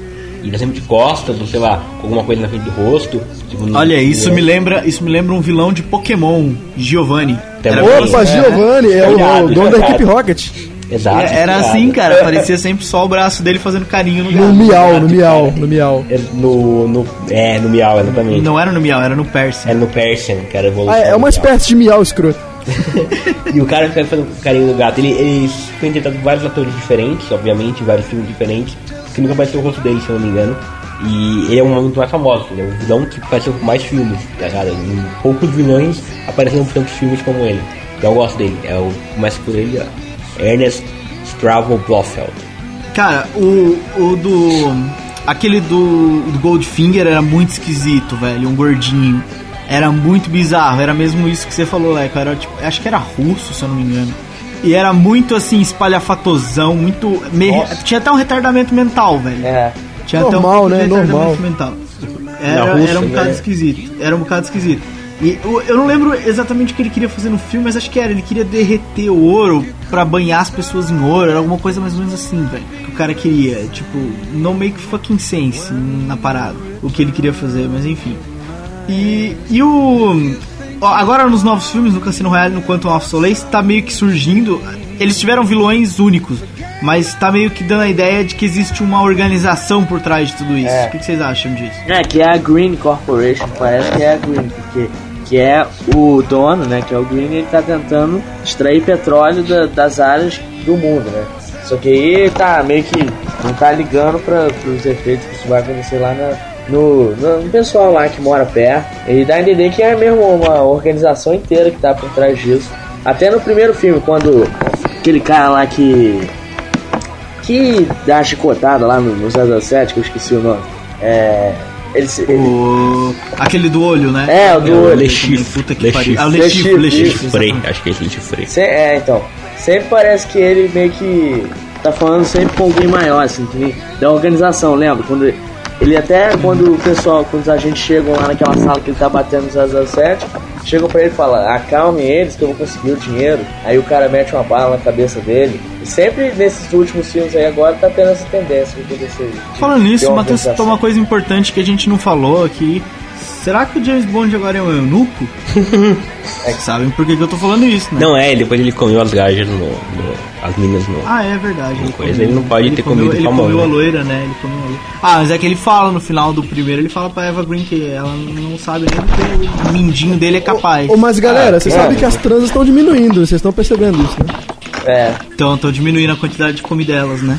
Speaker 4: E ele é sempre de costas, ou sei lá, com alguma coisa na frente do rosto. tipo, no-
Speaker 1: Olha, isso
Speaker 4: no-
Speaker 1: me lembra, isso me lembra um vilão de Pokémon, Giovanni.
Speaker 4: Também. Isso,
Speaker 2: Opa,
Speaker 4: é.
Speaker 2: Giovanni, é o,
Speaker 4: Verdade,
Speaker 2: o dono da equipe Rocket.
Speaker 4: Exato.
Speaker 1: era assim, cara. Parecia sempre só o braço dele fazendo carinho no
Speaker 2: No
Speaker 1: gato.
Speaker 2: miau, no miau, no miau.
Speaker 4: É no, no, é, no Miau, exatamente.
Speaker 1: Não era no miau, era no Persian.
Speaker 4: É no Persian, que era a evolução.
Speaker 2: Ah, é uma espécie de miau escroto.
Speaker 4: E o cara fica fazendo carinho no gato. Ele, ele foi interpretado por vários atores diferentes, obviamente, vários filmes diferentes, que nunca apareceu o rosto dele, se eu não me engano. E ele é um muito mais famoso, ele é um vilão que apareceu por mais filmes, tá ligado? Em poucos vilões apareceram por tantos filmes como ele. Então eu gosto dele, é o começa por ele, ó. Ernest Stravo Blofeld.
Speaker 1: Cara, o, o do. Aquele do, do Goldfinger era muito esquisito, velho. Um gordinho. Era muito bizarro. Era mesmo isso que você falou, Leco. Era, tipo, acho que era russo, se eu não me engano. E era muito assim, espalhafatosão, muito. meio- tinha até um retardamento mental, velho.
Speaker 3: É.
Speaker 1: Tinha
Speaker 2: Normal,
Speaker 1: até um
Speaker 2: né?
Speaker 1: retardamento
Speaker 2: Normal.
Speaker 1: mental. Era,
Speaker 4: Rússia,
Speaker 1: era um bocado
Speaker 4: né?
Speaker 1: esquisito. Era um bocado esquisito. E eu, eu não lembro exatamente o que ele queria fazer no filme, mas acho que era. Ele queria derreter o ouro pra banhar as pessoas em ouro. Era alguma coisa mais ou menos assim, velho. Que o cara queria. Tipo, não make fucking sense na parada. O que ele queria fazer, mas enfim. E, e o. ó, agora nos novos filmes, no Cassino Royale, no Quantum of Solace, tá meio que surgindo. Eles tiveram vilões únicos, mas tá meio que dando a ideia de que existe uma organização por trás de tudo isso.
Speaker 3: É.
Speaker 1: O que, que vocês acham disso?
Speaker 3: É, que é a Green Corporation, parece que é a Green, porque que é o dono, né, que é o Green, ele tá tentando extrair petróleo da- das áreas do mundo, né? Só que aí tá meio que não tá ligando para os efeitos que isso vai acontecer lá na, no, no, pessoal lá que mora perto. E dá a entender que é mesmo uma organização inteira que tá por trás disso. Até no primeiro filme, quando aquele cara lá que que dá a chicotada lá no, no 007, que eu esqueci o nome. É. Ele, se- ele-
Speaker 1: O... Aquele do olho, né?
Speaker 3: É, o do
Speaker 4: É o
Speaker 3: olho.
Speaker 4: Le Chiffre.
Speaker 1: Puta que
Speaker 4: Le
Speaker 1: pariu.
Speaker 4: Chiffre.
Speaker 1: Ah, Le
Speaker 3: Le
Speaker 1: Chiffre,
Speaker 3: Chiffre,
Speaker 1: Le Chiffre.
Speaker 4: Frei, acho que é Lynch Frei.
Speaker 3: se- é, então. Sempre parece que ele meio que tá falando sempre com alguém maior, assim, que, da organização, lembra? Quando ele até quando o pessoal, quando os agentes chegam lá naquela sala que ele tá batendo no 007, chegam pra ele e falam, acalme eles que eu vou conseguir o dinheiro. Aí o cara mete uma bala na cabeça dele. E sempre nesses últimos filmes aí agora tá tendo essa tendência de acontecer.
Speaker 1: Falando nisso, Matheus
Speaker 3: organização.
Speaker 1: uma coisa importante que a gente não falou aqui. Será que o James Bond agora é um eunuco? é que sabem por que, que eu tô falando isso, né?
Speaker 4: Não é, depois ele comeu as gajas no, no- as minas no.
Speaker 1: Ah, é verdade. Ele,
Speaker 4: Coisa, ele não pode
Speaker 1: ele
Speaker 4: ter
Speaker 1: comeu,
Speaker 4: comido
Speaker 1: Ele
Speaker 4: com a
Speaker 1: comeu a
Speaker 4: né?
Speaker 1: loira, né? Ele comeu a loira. Ah, mas é que ele fala no final do primeiro, ele fala pra Eva Green que ela não sabe nem que o mindinho dele é capaz.
Speaker 2: Ô, mas galera, vocês
Speaker 3: é.
Speaker 2: sabem que as transas estão diminuindo, vocês estão percebendo isso, né?
Speaker 3: É,
Speaker 1: Então, tô diminuindo a quantidade de comidelas, né?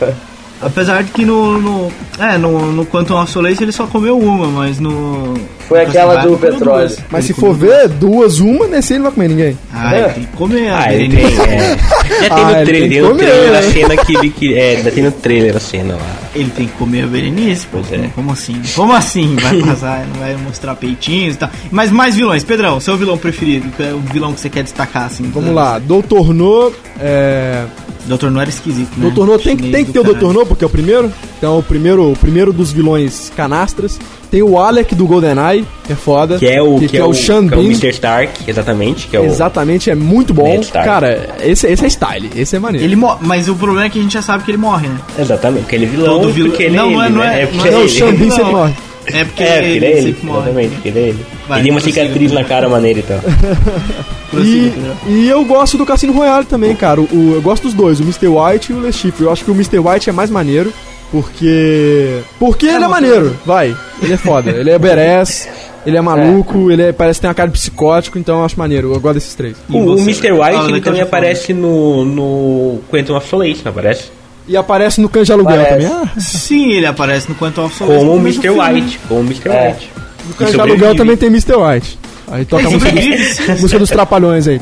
Speaker 1: Apesar de que no. no é, no, no Quantum of Solace ele só comeu uma, mas no.
Speaker 3: Foi
Speaker 1: no
Speaker 3: aquela do
Speaker 1: ele
Speaker 3: petróleo.
Speaker 1: duas.
Speaker 2: Mas
Speaker 1: Ele
Speaker 2: se for ver, duas, uma, nesse aí não vai comer ninguém.
Speaker 1: Ah, ele tem que comer.
Speaker 4: Ah, ele tem. É. Já tem
Speaker 2: Ah,
Speaker 4: no
Speaker 2: ele
Speaker 4: trailer,
Speaker 2: tem
Speaker 4: no trailer a cena que ele que. É, ainda tem no trailer a cena lá.
Speaker 1: Ele tem que comer a Berenice.
Speaker 4: Pois é.
Speaker 1: Como assim? Como assim? Vai passar, não vai mostrar peitinhos e tal. Mas mais vilões. Pedrão, seu vilão preferido? É o vilão que você quer destacar, assim?
Speaker 2: Vamos lá, Doutor No, é...
Speaker 1: Doutor não era esquisito, né?
Speaker 2: Doutor No tem, tem que ter o. Doutor No, porque é o primeiro. Então, o primeiro, o primeiro dos vilões canastras. Tem o Alec do GoldenEye, que é foda.
Speaker 4: Que é o,
Speaker 2: que,
Speaker 4: que
Speaker 2: é o Sean
Speaker 4: que é o. Mr. Stark, exatamente. Que é o.
Speaker 2: Exatamente, é muito bom. Cara, esse, esse é style, esse é maneiro.
Speaker 1: Ele Mas o problema é que a gente já sabe que ele morre, né?
Speaker 4: Exatamente, porque ele é vilão.
Speaker 1: Todo vilão-
Speaker 4: Porque ele
Speaker 1: Não,
Speaker 4: é
Speaker 1: não é-
Speaker 4: ele,
Speaker 1: não é-
Speaker 4: né?
Speaker 1: não
Speaker 4: porque
Speaker 1: é-
Speaker 2: Não,
Speaker 4: ele-
Speaker 2: o
Speaker 1: Não.
Speaker 2: sempre morre.
Speaker 1: É porque
Speaker 4: É, porque ele é ele,
Speaker 1: sempre morre.
Speaker 4: exatamente, porque ele é ele.
Speaker 1: Vai,
Speaker 4: ele tem uma cicatriz na cara maneira então.
Speaker 1: Prossiga,
Speaker 2: E,
Speaker 1: Pedrão.
Speaker 2: e eu gosto do Cassino Royale também, cara. O, eu gosto dos dois, o Mr. White e o Le Chiffre. Eu acho que o Mr. White é mais maneiro, porque. Porque ele é maneiro, vai. Ele é foda. ele é badass, ele é maluco, ele é- parece que tem uma cara de psicótico, então eu acho maneiro. Eu gosto desses três.
Speaker 4: O, o? Mr. White
Speaker 1: Ah,
Speaker 4: ele também aparece no, no Quantum of Solace, não aparece?
Speaker 2: E aparece no de Aluguel
Speaker 3: Parece.
Speaker 2: também. Ah,
Speaker 1: Sim, ele aparece no Quantum of Solace.
Speaker 4: Como o Mr. White. Como o Mr.
Speaker 3: É.
Speaker 4: White.
Speaker 2: no
Speaker 4: sobrevive.
Speaker 2: Aluguel também tem Mr. White. Aí toca a música dos, música dos Trapalhões aí.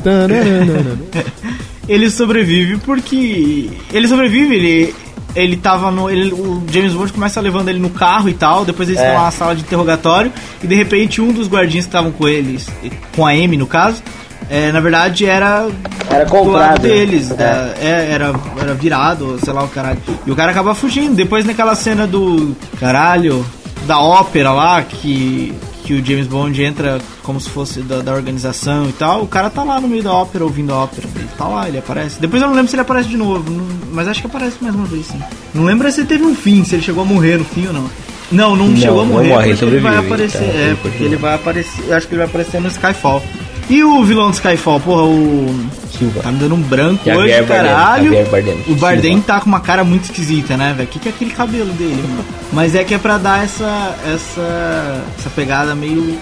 Speaker 1: Ele sobrevive porque. Ele sobrevive, ele. Ele tava no. Ele, o James Bond começa levando ele no carro e tal. Depois eles
Speaker 3: É.
Speaker 1: estão lá na sala de interrogatório. E de repente um dos guardinhas que estavam com eles, com a Amy no caso, é, na verdade era.
Speaker 3: Era
Speaker 1: do lado
Speaker 3: comprado.
Speaker 1: deles.
Speaker 3: É.
Speaker 1: da- é, era, era virado, sei lá o caralho. E o cara acaba fugindo. Depois naquela cena do. Caralho. Da ópera lá, que. Que o James Bond entra como se fosse da, da organização e tal. O cara tá lá no meio da ópera, ouvindo a ópera. Ele tá lá, ele aparece. Depois eu não lembro se ele aparece de novo. não- mas acho que aparece mais uma vez, sim. Não lembro se ele teve um fim, se ele chegou a morrer no fim ou não. Não, não,
Speaker 4: Não,
Speaker 1: chegou a
Speaker 4: não
Speaker 1: morrer.
Speaker 4: morre, ele
Speaker 1: vai aparecer.
Speaker 4: tá?
Speaker 1: é, porque ele vai aparecer. Eu acho que ele vai aparecer no Skyfall. E o vilão do Skyfall, porra, o.
Speaker 4: Silva.
Speaker 1: Tá me dando um branco
Speaker 4: Javier
Speaker 1: hoje,
Speaker 4: Bardem,
Speaker 1: caralho.
Speaker 4: Javier Bardem.
Speaker 1: O Bardem
Speaker 4: Silva.
Speaker 1: tá com uma cara muito esquisita, né, velho? O que, que é aquele cabelo dele, mano? Mas é que é pra dar essa. essa. essa pegada meio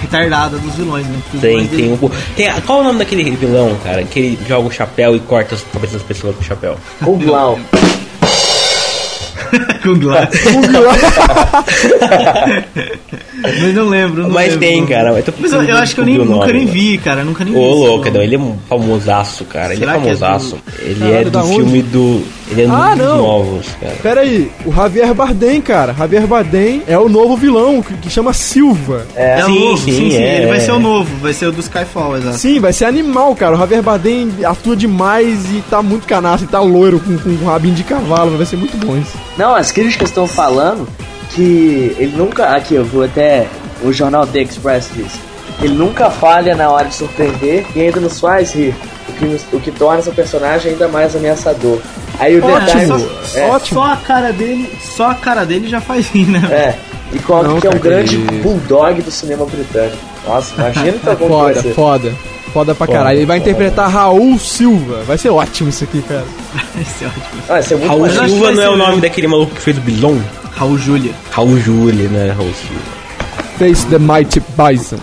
Speaker 1: retardada dos vilões, né? Porque
Speaker 4: Tem, tem um. Tem, qual é o nome daquele vilão, cara? Que ele joga o chapéu e corta as cabeças das pessoas com o chapéu.
Speaker 3: Kung Lao.
Speaker 1: Kung Lao. Mas não lembro, não
Speaker 4: Mas
Speaker 1: lembro.
Speaker 4: tem, cara. Mas, tô
Speaker 1: Mas eu, eu acho que eu nem, nunca nem vi, cara. Nunca nem vi.
Speaker 4: Ô, louco, não, ele é um famosaço, cara. Ele é
Speaker 1: Será que é
Speaker 4: famosaço. Ele
Speaker 2: Caralho,
Speaker 4: é do
Speaker 2: da onde?
Speaker 4: filme do. Ele é um
Speaker 2: Ah,
Speaker 4: dos
Speaker 2: não.
Speaker 4: novos, cara.
Speaker 2: Pera aí, o Javier Bardem, cara. Javier Bardem é o novo vilão, que, que chama Silva.
Speaker 3: É.
Speaker 1: É
Speaker 4: Sim,
Speaker 1: novo,
Speaker 4: sim,
Speaker 1: sim, sim.
Speaker 4: é.
Speaker 1: Ele vai ser o novo, vai ser o do Skyfall, exato.
Speaker 2: Sim, vai ser animal, cara. O Javier Bardem atua demais e tá muito canastro, e tá loiro com, com um rabinho de cavalo. Vai ser muito bom isso.
Speaker 3: Não, as críticas estão falando que ele nunca. Aqui, eu vou até. O jornal The Express diz. Ele nunca falha na hora de surpreender e ainda nos faz rir. O que, nos- o que torna seu personagem ainda mais ameaçador. Aí o The
Speaker 2: Ótimo.
Speaker 3: Times. É,
Speaker 2: Ótimo.
Speaker 1: Só a cara dele, só a cara dele já faz rir, né?
Speaker 3: é. E coloca que é um grande bulldog do cinema britânico. Nossa, imagina que bom que vai
Speaker 2: Foda,
Speaker 3: ser.
Speaker 2: foda. Foda pra
Speaker 4: Foda,
Speaker 2: caralho. Ele vai
Speaker 4: foda.
Speaker 2: interpretar Raul Silva. Vai ser ótimo isso aqui, cara.
Speaker 1: Esse é ótimo.
Speaker 3: Ah, vai ser muito
Speaker 4: Raul Silva
Speaker 1: vai
Speaker 4: não é
Speaker 1: ser
Speaker 4: o nome daquele maluco que fez o Bison?
Speaker 1: Raul Júlia.
Speaker 4: Raul Júlia, né? Raul Silva.
Speaker 2: Face the Mighty Bison.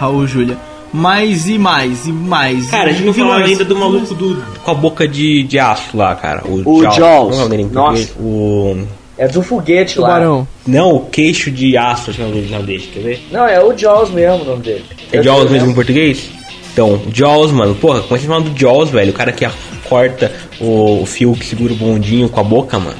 Speaker 1: Raul Júlia. Mais e mais e mais.
Speaker 4: Cara, a gente não falou
Speaker 1: vilões.
Speaker 4: ainda do maluco do, com a boca de, de aço lá, cara.
Speaker 3: O Jaws.
Speaker 4: Não é o em
Speaker 3: Nossa.
Speaker 4: O...
Speaker 3: É do foguete lá.
Speaker 2: Tubarão.
Speaker 4: Não, o queixo de aço, acho que é o nome original dele, quer ver?
Speaker 3: Não, é o Jaws mesmo o nome dele.
Speaker 4: É
Speaker 3: Eu
Speaker 4: Jaws mesmo em
Speaker 3: vendo.
Speaker 4: português? Então, Jaws, mano, porra, como é que você fala do Jaws, velho? O cara que, corta o, fio que segura o bondinho com a boca, mano.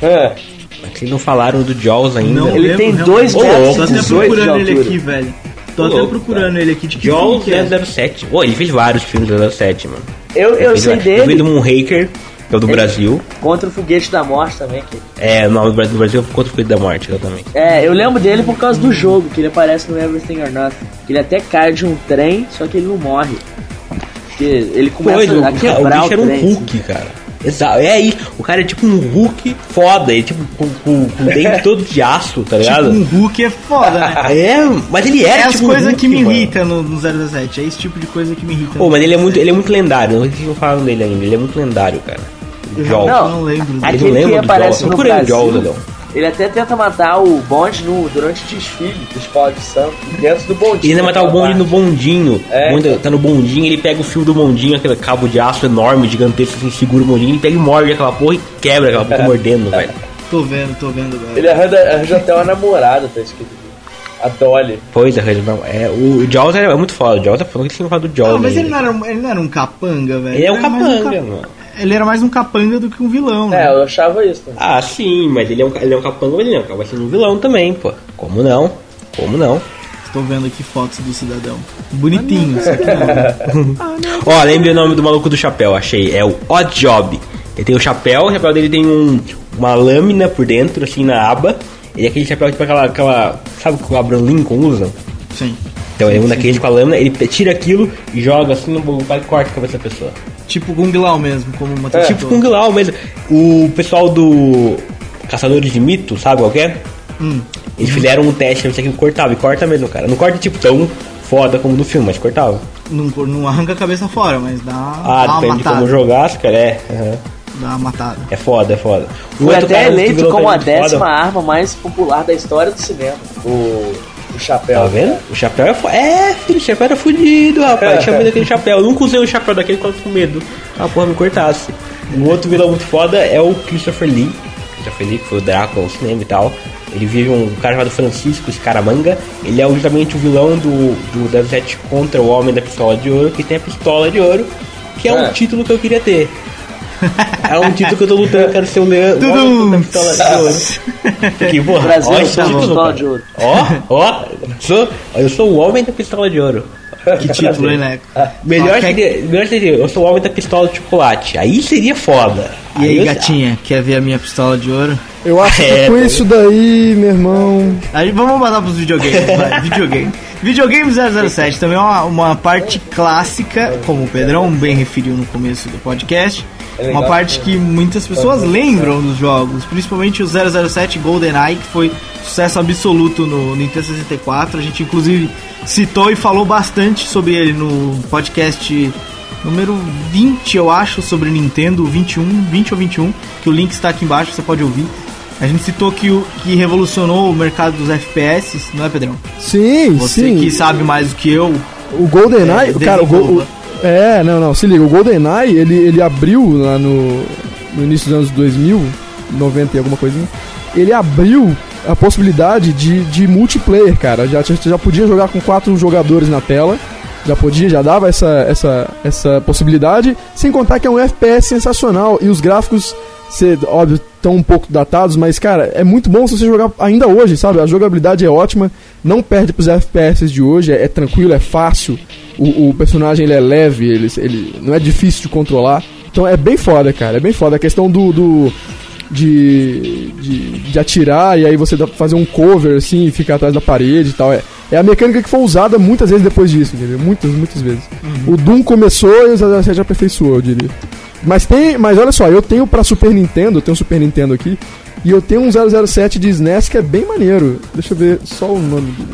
Speaker 3: É.
Speaker 4: Mas Vocês não falaram do Jaws ainda.
Speaker 1: Não
Speaker 3: Ele
Speaker 1: lembro,
Speaker 3: tem dois
Speaker 1: Ô,
Speaker 3: metros
Speaker 1: Tô até
Speaker 3: 18 de
Speaker 1: procurando ele aqui, velho. Tô até
Speaker 4: louco,
Speaker 1: procurando ele aqui. De que
Speaker 4: Jaws
Speaker 1: filme que é?
Speaker 4: 007. Pô, ele fez vários filmes do 007, mano.
Speaker 3: Eu, eu
Speaker 4: Ele
Speaker 3: sei
Speaker 4: fez
Speaker 3: dele
Speaker 4: do Moonraker, que é o do
Speaker 3: Ele-
Speaker 4: Brasil.
Speaker 3: contra o Foguete da Morte também. Que...
Speaker 4: É, o nome do Brasil, do Brasil é Contra o Filho da Morte, exatamente.
Speaker 3: É, eu lembro dele por causa do jogo, que ele aparece no Everything or Nothing. Que ele até cai de um trem, só que ele não morre. Porque ele começa
Speaker 4: Doido,
Speaker 3: a
Speaker 4: o, cara, o
Speaker 3: quebrar
Speaker 4: bicho
Speaker 3: o
Speaker 4: era um
Speaker 3: trem.
Speaker 4: Hulk, cara. Exato, é aí. O cara é tipo um Hulk foda, ele tipo com, com, com o dente todo de aço, tá
Speaker 1: Tipo,
Speaker 4: ligado?
Speaker 1: um Hulk é foda, né?
Speaker 4: É, mas ele era
Speaker 1: É as
Speaker 4: tipo um
Speaker 1: coisas
Speaker 4: Hulk,
Speaker 1: que me irritam no, no 017. É esse tipo de coisa que me irrita.
Speaker 4: Pô, mas ele é muito, ele é muito lendário. Não sei se não falaram dele ainda. Ele é muito lendário, cara. O Jaws.
Speaker 1: Eu não lembro
Speaker 4: não
Speaker 3: Aquele que
Speaker 4: lembra
Speaker 3: aparece no
Speaker 4: o
Speaker 3: Brasil,
Speaker 4: Jaws, Adão.
Speaker 3: ele até tenta matar o bonde no, durante o desfile do Espírito Santo, dentro do bondinho.
Speaker 4: Ele ainda matar o bonde no bondinho.
Speaker 3: É.
Speaker 4: O bonde tá no bondinho, ele pega o fio do bondinho, aquele cabo de aço enorme, gigantesco, assim, segura o bondinho, ele pega e morde aquela porra e quebra aquela porra mordendo, velho.
Speaker 1: Tô vendo, tô vendo, velho.
Speaker 3: Ele arranja, arranja até uma namorada, tá escrito aqui. A Dolly.
Speaker 4: Pois é, não, é, o Jaws é muito foda. O Jaws é foda, que você não fala do Jaws.
Speaker 1: Ah, mas ele não, era, um- ele não era um capanga, velho.
Speaker 4: Ele é um capanga,
Speaker 1: cap-
Speaker 4: mano.
Speaker 1: Ele era mais um capanga do que um vilão,
Speaker 3: É,
Speaker 1: né?
Speaker 3: eu achava isso também.
Speaker 4: Ah, sim, mas ele é um, ele é um capanga, mas ele é um, vai ser um vilão também, pô. Como não? Como não?
Speaker 1: Estou vendo aqui fotos do cidadão. Bonitinho, só que não.
Speaker 4: Ó, lembrei o nome do maluco do chapéu, achei. É o Odd Job. Ele tem o chapéu, o chapéu dele tem um, uma lâmina por dentro, assim, na aba. Ele é aquele chapéu tipo aquela. aquela sabe o que o Abraham Lincoln usa?
Speaker 1: Sim.
Speaker 4: Então ele é um daqueles com a lâmina, ele tira aquilo e joga assim no pai e corta a cabeça da pessoa.
Speaker 1: Tipo Kung Lao mesmo, como uma
Speaker 3: É.
Speaker 4: Tipo Kung Lao mesmo. O pessoal do Caçadores de Mito, sabe qual que é?
Speaker 1: Hum.
Speaker 4: Eles fizeram um teste pra ver se aquilo cortava. E corta mesmo, cara. Não corta tipo tão foda como no filme, mas cortava.
Speaker 1: Não, não arranca a cabeça fora, mas dá,
Speaker 4: Ah,
Speaker 1: dá uma
Speaker 4: depende de como jogasse, cara. É. aham.
Speaker 1: Dá uma matada.
Speaker 4: É foda, é foda. O
Speaker 3: Foi até eleito como a décima
Speaker 4: foda.
Speaker 3: arma mais popular da história do cinema. O, o chapéu.
Speaker 4: Tá vendo? O chapéu é foda. É, filho, o chapéu era fudido, rapaz. Tinha medo daquele chapéu. Eu nunca usei o chapéu daquele quando com medo. A porra me cortasse. O outro vilão muito foda é o Christopher Lee. Christopher Lee, que foi o Drácula, o cinema e tal. Ele vive um cara chamado Francisco Scaramanga. Ele é justamente o vilão do, do 07 contra o Homem da Pistola de Ouro, que tem a Pistola de Ouro, que é, um
Speaker 3: É.
Speaker 4: título que eu queria ter. É um título que eu tô lutando, eu quero ser o leão, o Homem da Pistola de Ouro. Porque, porra,
Speaker 3: Brasil
Speaker 4: ó,
Speaker 3: é
Speaker 4: esse título,
Speaker 3: pistola de ouro.
Speaker 4: Ó, ó, sou, eu sou o homem da pistola de ouro.
Speaker 1: Que título, hein, Leco?
Speaker 4: Melhor
Speaker 1: Ó, quer-
Speaker 4: seria, melhor seria, eu sou o homem da pistola de chocolate. Aí seria foda.
Speaker 1: E aí,
Speaker 4: eu-
Speaker 1: gatinha, quer ver a minha pistola de ouro?
Speaker 2: Eu acho que
Speaker 4: É,
Speaker 2: com
Speaker 4: tá
Speaker 2: isso daí, meu irmão.
Speaker 1: Aí vamos mandar pros videogames, vai. Videogame. Videogame 007 também é uma, uma parte clássica, como o Pedrão bem referiu no começo do podcast.
Speaker 3: É
Speaker 1: Uma parte que muitas pessoas lembram dos jogos, principalmente o 007 GoldenEye, que foi sucesso absoluto no Nintendo 64. A gente inclusive citou e falou bastante sobre ele no podcast número 20, eu acho, sobre Nintendo, 21, 20 ou 21, que o link está aqui embaixo, você pode ouvir. A gente citou que, o, que revolucionou o mercado dos FPS, não é, Pedrão?
Speaker 2: Sim,
Speaker 1: Você
Speaker 2: sim.
Speaker 1: que sabe mais do que eu.
Speaker 2: O GoldenEye,
Speaker 1: É,
Speaker 2: cara, o, Go- o- É, não, não, se liga, o GoldenEye, ele, ele abriu lá no, no início dos anos 2000, 90 e alguma coisinha, ele abriu a possibilidade de, de multiplayer, cara, já, já, já podia jogar com quatro jogadores na tela, já podia, já dava essa, essa, essa possibilidade, sem contar que é um FPS sensacional, e os gráficos, cê, óbvio, estão um pouco datados, mas, cara, é muito bom se você jogar ainda hoje, sabe, a jogabilidade é ótima, não perde pros FPS de hoje, é, é tranquilo, é fácil, o, o personagem ele é leve, ele, ele não é difícil de controlar. Então é bem foda, cara. É bem foda. A questão do. do de, de, de atirar e aí você dá- fazer um cover assim e ficar atrás da parede e tal. É, é a mecânica que foi usada muitas vezes depois disso, entendeu? Muitas, muitas vezes. O Doom começou e o 007 aperfeiçoou, eu diria. Mas tem. Mas olha só, eu tenho pra Super Nintendo, eu tenho um Super Nintendo aqui, e eu tenho um 007 de SNES que é bem maneiro. Deixa eu ver só o nome dele.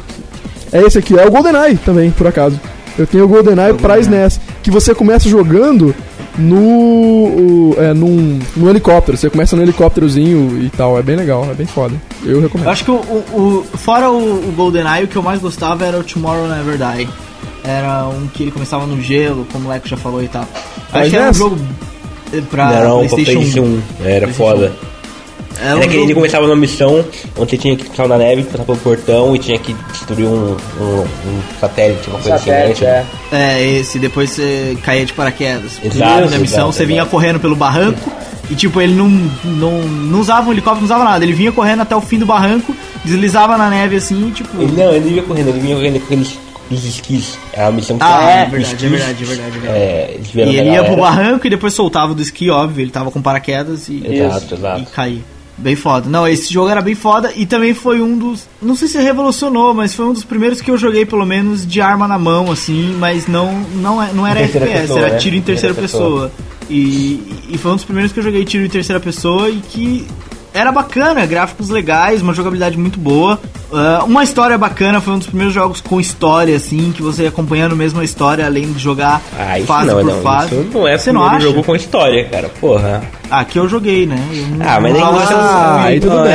Speaker 2: É esse aqui, é o GoldenEye também, por acaso. Eu tenho o GoldenEye pra SNES, que você começa jogando no é, num, num helicóptero. Você começa no helicópterozinho e tal, é bem legal, é bem foda. Eu
Speaker 1: Eu
Speaker 2: recomendo.
Speaker 1: acho que o, o- o- fora o, o GoldenEye, o que eu mais gostava era o Tomorrow Never Die. Era um que ele começava no gelo, como o Leco já falou e tal. Acho que era um
Speaker 2: nessa-
Speaker 1: jogo pra
Speaker 4: Não, um
Speaker 1: PlayStation 1.
Speaker 4: PlayStation 1. Era
Speaker 1: PlayStation
Speaker 4: foda.
Speaker 1: É
Speaker 4: Era
Speaker 1: um
Speaker 4: aquele
Speaker 1: jogo-
Speaker 4: começava uma missão onde você tinha que ficar na neve, passar pelo portão e tinha que destruir um, um, um satélite, uma coisa
Speaker 3: Satélite,
Speaker 4: assim. né?
Speaker 3: é.
Speaker 1: É, esse, depois você caía de paraquedas.
Speaker 4: Exato,
Speaker 1: na missão,
Speaker 4: exato,
Speaker 1: você vinha
Speaker 4: exato.
Speaker 1: correndo pelo barranco e, tipo, ele não, não, não usava um helicóptero, não usava nada. Ele vinha correndo até o fim do barranco, deslizava na neve assim, e, tipo.
Speaker 4: Ele, não, ele não ia correndo, ele vinha correndo com aqueles, aqueles esquis. É uma missão que
Speaker 1: Ah,
Speaker 4: você-
Speaker 1: é,
Speaker 4: os
Speaker 1: verdade, é
Speaker 4: esquis,
Speaker 1: verdade, é verdade, é verdade.
Speaker 4: É, eles vieram
Speaker 1: E ele ia pro barranco e depois soltava do esqui, óbvio, ele tava com paraquedas e,
Speaker 4: Exato,
Speaker 1: e
Speaker 4: exato.
Speaker 1: caía. Bem foda. Não, esse jogo era bem foda e também foi um dos. Não sei se revolucionou, mas foi um dos primeiros que eu joguei, pelo menos, de arma na mão, assim, mas não, não, é- não era FPS,
Speaker 4: pessoa,
Speaker 1: era
Speaker 4: né?
Speaker 1: tiro em terceira
Speaker 4: Terceira
Speaker 1: pessoa. E, e foi um dos primeiros que eu joguei tiro em terceira pessoa e que era bacana, gráficos legais, uma jogabilidade muito boa. Ah, uma história bacana, foi um dos primeiros jogos com história, assim, que você ia acompanhando mesmo a história, além de jogar
Speaker 4: Ah,
Speaker 1: fase
Speaker 4: não,
Speaker 1: por
Speaker 4: não,
Speaker 1: fase.
Speaker 4: isso não é
Speaker 1: Você não acha?
Speaker 4: jogo com história, cara, porra.
Speaker 1: Ah, que eu joguei, né? Eu não,
Speaker 4: Ah, mas
Speaker 1: não
Speaker 4: nem
Speaker 1: jogo essas,
Speaker 2: Ah, aí tudo bem.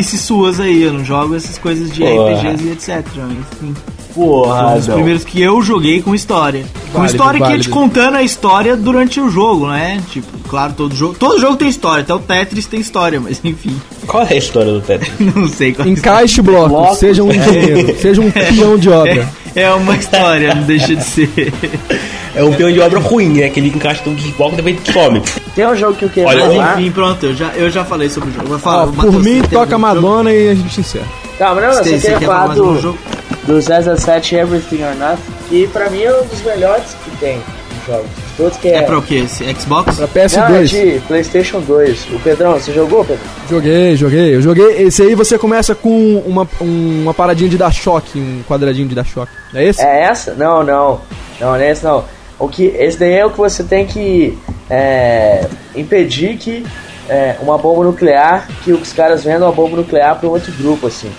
Speaker 1: essas suas aí, eu não jogo essas coisas de
Speaker 4: Porra.
Speaker 1: RPGs e etc. Enfim,
Speaker 4: Porra,
Speaker 1: foi um dos primeiros que eu joguei com história. com
Speaker 2: Válido,
Speaker 1: história que ia
Speaker 2: válido.
Speaker 1: te contando a história durante o jogo, né? Tipo, claro, todo jogo. Todo jogo tem história, até o Tetris tem história, mas enfim.
Speaker 4: Qual é a história do Tetris?
Speaker 1: Não sei qual é a
Speaker 2: Encaixe blocos,
Speaker 3: Blocos,
Speaker 2: seja um engenheiro, seja um peão de obra.
Speaker 1: É, é uma história, não deixa de ser.
Speaker 4: É um peão de obra ruim, né? Que ele encaixa todos os blocos e depois some.
Speaker 3: Tem um jogo que eu queria
Speaker 4: Olha,
Speaker 1: Mas
Speaker 3: falar.
Speaker 1: enfim, pronto, eu já, eu já falei sobre o jogo. O
Speaker 2: por
Speaker 1: Matheus,
Speaker 2: mim, toca
Speaker 1: algum jogo?
Speaker 2: Madonna e a gente encerra.
Speaker 3: Calma, não, eu só
Speaker 1: Você, você
Speaker 3: queria
Speaker 1: quer
Speaker 3: falar
Speaker 1: falar
Speaker 3: do,
Speaker 1: jogo?
Speaker 3: do 007 Everything or Nothing, que pra mim é um dos melhores que tem nos jogos. De Todos que é.
Speaker 1: É pra o quê? Esse Xbox?
Speaker 2: Pra
Speaker 3: Não, é
Speaker 2: PS2.
Speaker 3: de PlayStation 2. O Pedrão, você jogou, Pedro?
Speaker 2: Joguei, joguei. Eu joguei. Esse aí você começa com uma, um- uma paradinha de dar choque, um quadradinho de dar choque. É esse?
Speaker 3: É essa? Não, não. Não, não é esse não. O que, esse daí é o que você tem que é, impedir que é, uma bomba nuclear, que os caras vendam a bomba nuclear para um outro grupo, assim.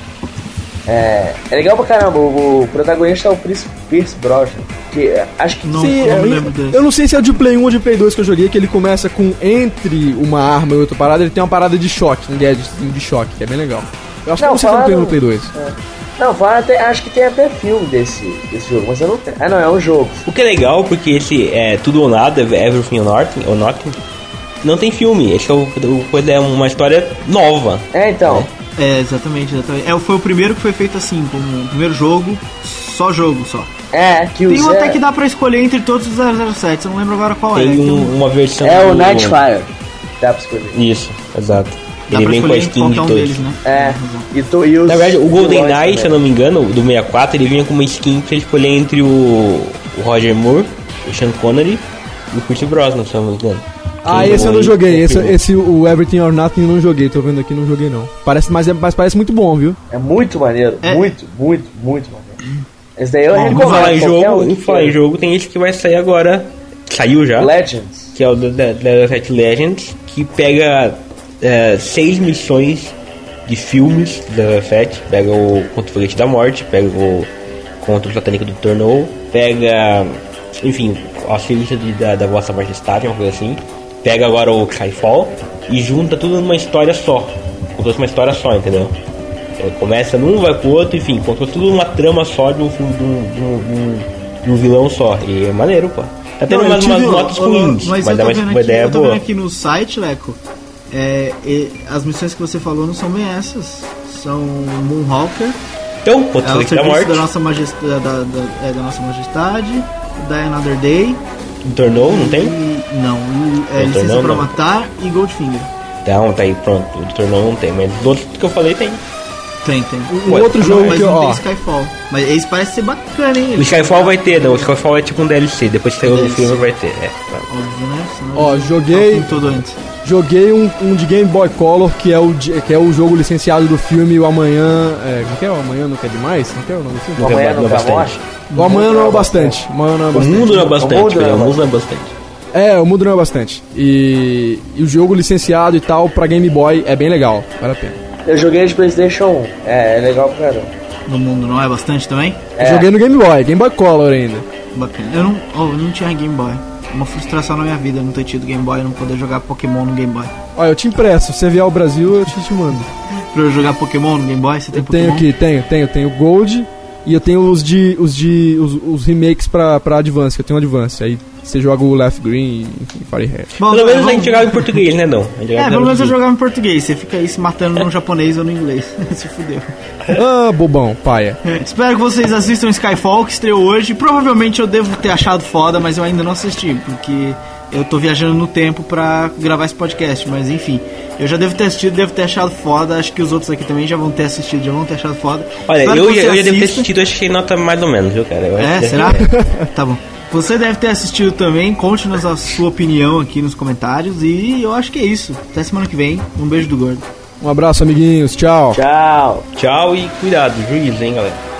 Speaker 3: É, é legal pra caramba, o, o protagonista é o Pierce, Pierce Brosnan, que é, acho que
Speaker 1: Não,
Speaker 2: Sim,
Speaker 1: não
Speaker 2: eu,
Speaker 1: lembro desse.
Speaker 2: eu não sei se é de Play 1 ou de Play 2 que eu joguei, que ele começa com entre uma arma e outra parada, ele tem uma parada de choque, um gadget de choque, que é bem legal. Eu acho
Speaker 3: Não,
Speaker 2: que não sei se é no Play 1 ou Play 2.
Speaker 3: Não, fala até, acho que tem até filme desse, desse jogo, mas eu não tenho. Ah, não, é um jogo.
Speaker 4: O que é legal, porque esse é tudo ou nada, Everything or Nothing, or nothing não tem filme. Esse é, o, o coisa, é uma história nova.
Speaker 3: É, então.
Speaker 1: É, exatamente, exatamente. É, foi o primeiro que foi feito assim, como o primeiro jogo, só jogo só.
Speaker 3: É, que o
Speaker 1: Tem um até que dá pra escolher entre todos os 007, eu não lembro agora qual é.
Speaker 4: Tem
Speaker 1: Tem
Speaker 4: um- uma versão.
Speaker 3: É o Nightfire. Dá pra escolher.
Speaker 4: Isso, exato.
Speaker 1: Dá
Speaker 4: Ele vem com a
Speaker 1: escolher
Speaker 4: skin de
Speaker 1: um
Speaker 4: todos.
Speaker 1: deles, né?
Speaker 3: É. E, tu, e os
Speaker 4: Na verdade, o
Speaker 3: vilões
Speaker 4: GoldenEye, se eu não me engano, do 64, ele vinha com uma skin pra você escolher entre o, o Roger Moore, o Sean Connery e o Pierce Brosnan, se eu não me engano.
Speaker 2: Ah, esse eu não joguei. Esse, esse, o Everything or Nothing, eu não joguei. Tô vendo aqui, não joguei não. Parece, mas, é, mas parece muito bom, viu?
Speaker 3: É muito maneiro.
Speaker 1: É.
Speaker 3: Muito, muito, muito maneiro. Esse daí eu
Speaker 4: Em
Speaker 3: recomendo.
Speaker 4: falar em jogo,
Speaker 3: um
Speaker 4: falar em
Speaker 3: queira.
Speaker 4: jogo, tem esse que vai sair agora. Saiu já.
Speaker 3: Legends.
Speaker 4: que é o The 7 Legends, que pega é, seis missões de filmes da 7, pega o Contra o Foguete da Morte, pega o Contra o Satânico do Tornou, pega, enfim, a serviço da, da Vossa Majestade, uma coisa assim, pega agora o Skyfall e junta tudo numa história só, como se uma história só, entendeu? É, Começa num, vai pro outro, enfim, fosse tudo uma trama só de um filme, de um, de um, de um- vilão só, e é maneiro, pô. Tá tendo
Speaker 1: Não,
Speaker 4: umas, umas notas ruins,
Speaker 1: mas,
Speaker 4: mas,
Speaker 1: tô
Speaker 4: uma, uma ideia
Speaker 1: eu tô
Speaker 4: boa.
Speaker 1: vendo aqui no site, Leco, é, as missões que você falou não são bem essas. São Moonwalker,
Speaker 4: Então,
Speaker 1: é
Speaker 4: o Foguete da Morte,
Speaker 1: da nossa, majestade, da, da- é, da nossa majestade, Die Another Day.
Speaker 4: Tornou, não tem?
Speaker 1: E, não, é,
Speaker 4: Não,
Speaker 1: Licença pra. Matar e Goldfinger.
Speaker 4: Não, tá aí, pronto. O Tornou não tem, mas os outros que eu falei tem.
Speaker 1: Tem, tem.
Speaker 2: Um
Speaker 4: Ué,
Speaker 2: outro
Speaker 4: não,
Speaker 2: jogo
Speaker 1: Mas
Speaker 2: que,
Speaker 1: não
Speaker 2: ó...
Speaker 1: Skyfall. Mas esse parece ser bacana, hein?
Speaker 4: O Skyfall vai ter, não. O Skyfall é tipo um DLC. Depois que saiu o filme, vai ter. É, claro.
Speaker 1: Óbvio, né? Senão
Speaker 2: Ó, joguei-
Speaker 1: tá o todo antes.
Speaker 2: Joguei um, um de Game Boy Color, que é o, que é o jogo licenciado do filme O Amanhã... É, como que é? O Amanhã Não Quer Demais? Não que é o nome do filme?
Speaker 4: Não,
Speaker 3: Amanhã
Speaker 4: é, não é bastante.
Speaker 2: O Amanhã não é o bastante. O Amanhã não é o
Speaker 4: O
Speaker 2: bastante.
Speaker 4: mundo não é bastante,
Speaker 3: O mundo não é
Speaker 4: peraí, o mundo não é bastante.
Speaker 2: É, o mundo não é bastante. E, e o jogo licenciado e tal pra Game Boy é bem legal. Vale a pena.
Speaker 3: Eu joguei de Playstation 1. É, é legal pra caramba.
Speaker 1: No mundo não é bastante também?
Speaker 3: É.
Speaker 2: Joguei no Game Boy, Game Boy Color ainda.
Speaker 1: Bacana. Eu não, oh, eu não tinha Game Boy. Uma frustração na minha vida não ter tido Game Boy e não poder jogar Pokémon no Game Boy.
Speaker 2: Olha, eu te impresso. Se você vier ao Brasil, eu te, te mando.
Speaker 1: Pra eu jogar Pokémon no Game Boy, você tem
Speaker 2: Eu tenho
Speaker 1: Pokémon?
Speaker 2: aqui, tenho, tenho. Tenho Gold, E eu tenho os de. os de. os, os remakes pra, pra Advance, que eu tenho um Advance. Aí você joga o Left Green e Fire Red.
Speaker 1: Bom,
Speaker 4: Pelo menos a
Speaker 1: vamos-
Speaker 4: gente jogava em português, né, não? A
Speaker 1: É, pelo menos eu jogava em português. Você fica aí se matando no japonês ou no inglês. se fudeu.
Speaker 2: Ah, bobão, paia.
Speaker 1: Espero que vocês assistam Skyfall, que estreou hoje. Provavelmente eu devo ter achado foda, mas eu ainda não assisti, porque eu tô viajando no tempo pra gravar esse podcast. Mas enfim, eu já devo ter assistido, devo ter achado foda. Acho que os outros aqui também já vão ter assistido, já vão ter achado foda.
Speaker 4: Olha, eu,
Speaker 1: você
Speaker 4: eu já devo ter assistido, acho que nota mais ou menos, viu, cara? Eu
Speaker 1: É,
Speaker 4: que-
Speaker 1: será? tá bom. Você deve ter assistido também, conte-nos a sua opinião aqui nos comentários. E eu acho que é isso. Até semana que vem. Um beijo do gordo.
Speaker 2: Um abraço, amiguinhos. Tchau.
Speaker 3: Tchau.
Speaker 4: Tchau e cuidado, juízo, hein, galera.